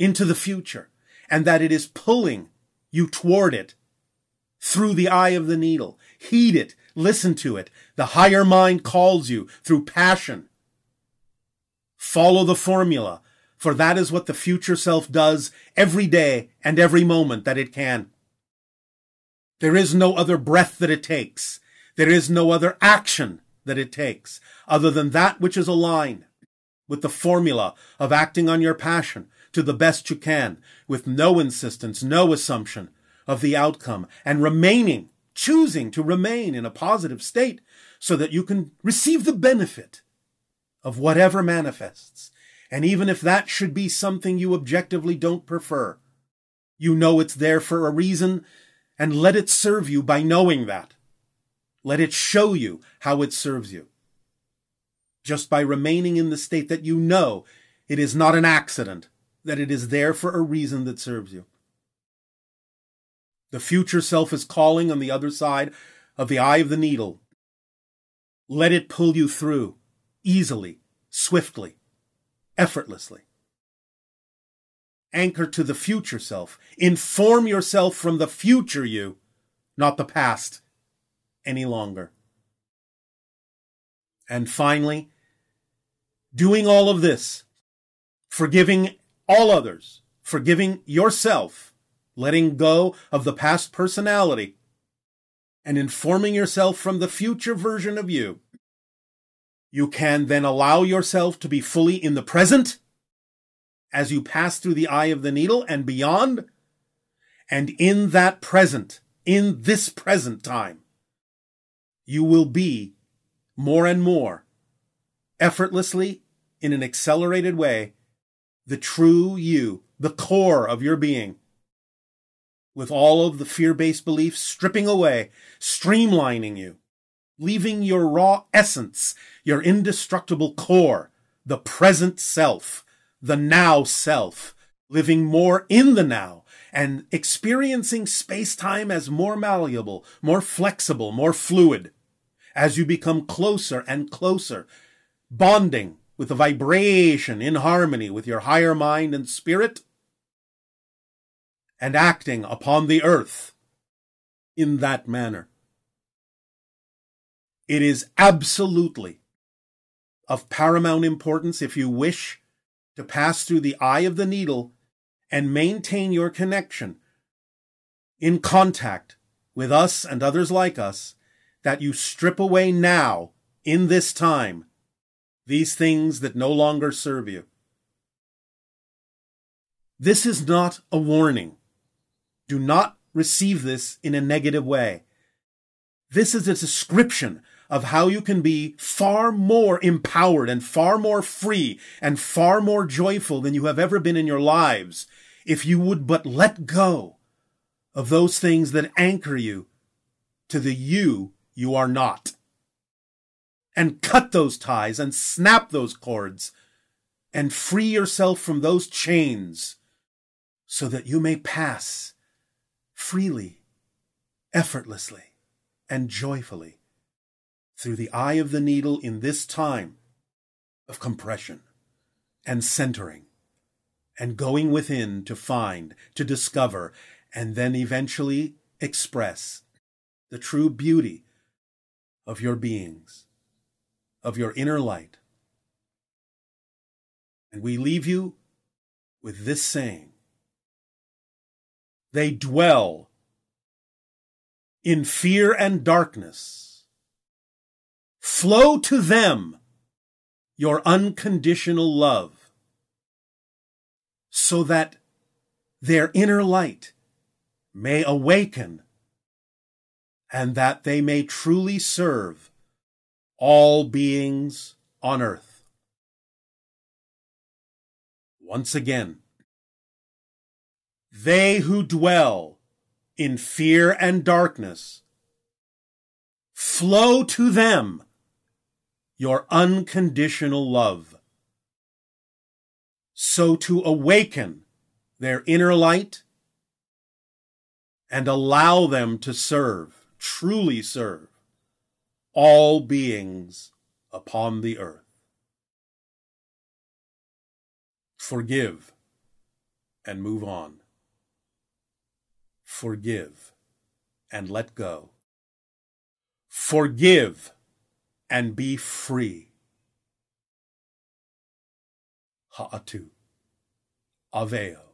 into the future and that it is pulling you toward it through the eye of the needle. Heed it. Listen to it. The higher mind calls you through passion. Follow the formula, for that is what the future self does every day and every moment that it can. There is no other breath that it takes. There is no other action that it takes other than that which is aligned with the formula of acting on your passion to the best you can with no insistence, no assumption of the outcome and remaining, choosing to remain in a positive state so that you can receive the benefit of whatever manifests. And even if that should be something you objectively don't prefer, you know it's there for a reason and let it serve you by knowing that. Let it show you how it serves you. Just by remaining in the state that you know it is not an accident, that it is there for a reason that serves you. The future self is calling on the other side of the eye of the needle. Let it pull you through easily, swiftly, effortlessly. Anchor to the future self. Inform yourself from the future you, not the past, any longer. And finally, doing all of this, forgiving all others, forgiving yourself, letting go of the past personality, and informing yourself from the future version of you, you can then allow yourself to be fully in the present as you pass through the eye of the needle and beyond. And in that present, in this present time, you will be more and more effortlessly in an accelerated way the true you, the core of your being, with all of the fear based beliefs stripping away, streamlining you, leaving your raw essence, your indestructible core, the present self, the now self, living more in the now and experiencing space time as more malleable, more flexible, more fluid as you become closer and closer, bonding with the vibration in harmony with your higher mind and spirit, and acting upon the earth in that manner. It is absolutely of paramount importance if you wish to pass through the eye of the needle and maintain your connection in contact with us and others like us that you strip away now in this time these things that no longer serve you. This is not a warning. Do not receive this in a negative way. This is a description of how you can be far more empowered and far more free and far more joyful than you have ever been in your lives if you would but let go of those things that anchor you to the you you are not. And cut those ties and snap those cords and free yourself from those chains so that you may pass freely, effortlessly, and joyfully through the eye of the needle in this time of compression and centering and going within to find, to discover, and then eventually express the true beauty of your beings, of your inner light. And we leave you with this saying They dwell in fear and darkness. Flow to them your unconditional love so that their inner light may awaken and that they may truly serve all beings on earth. Once again, they who dwell in fear and darkness, flow to them your unconditional love. So to awaken their inner light and allow them to serve, truly serve, all beings upon the earth. Forgive and move on. Forgive and let go. Forgive and be free. Ha'atu. Aveo.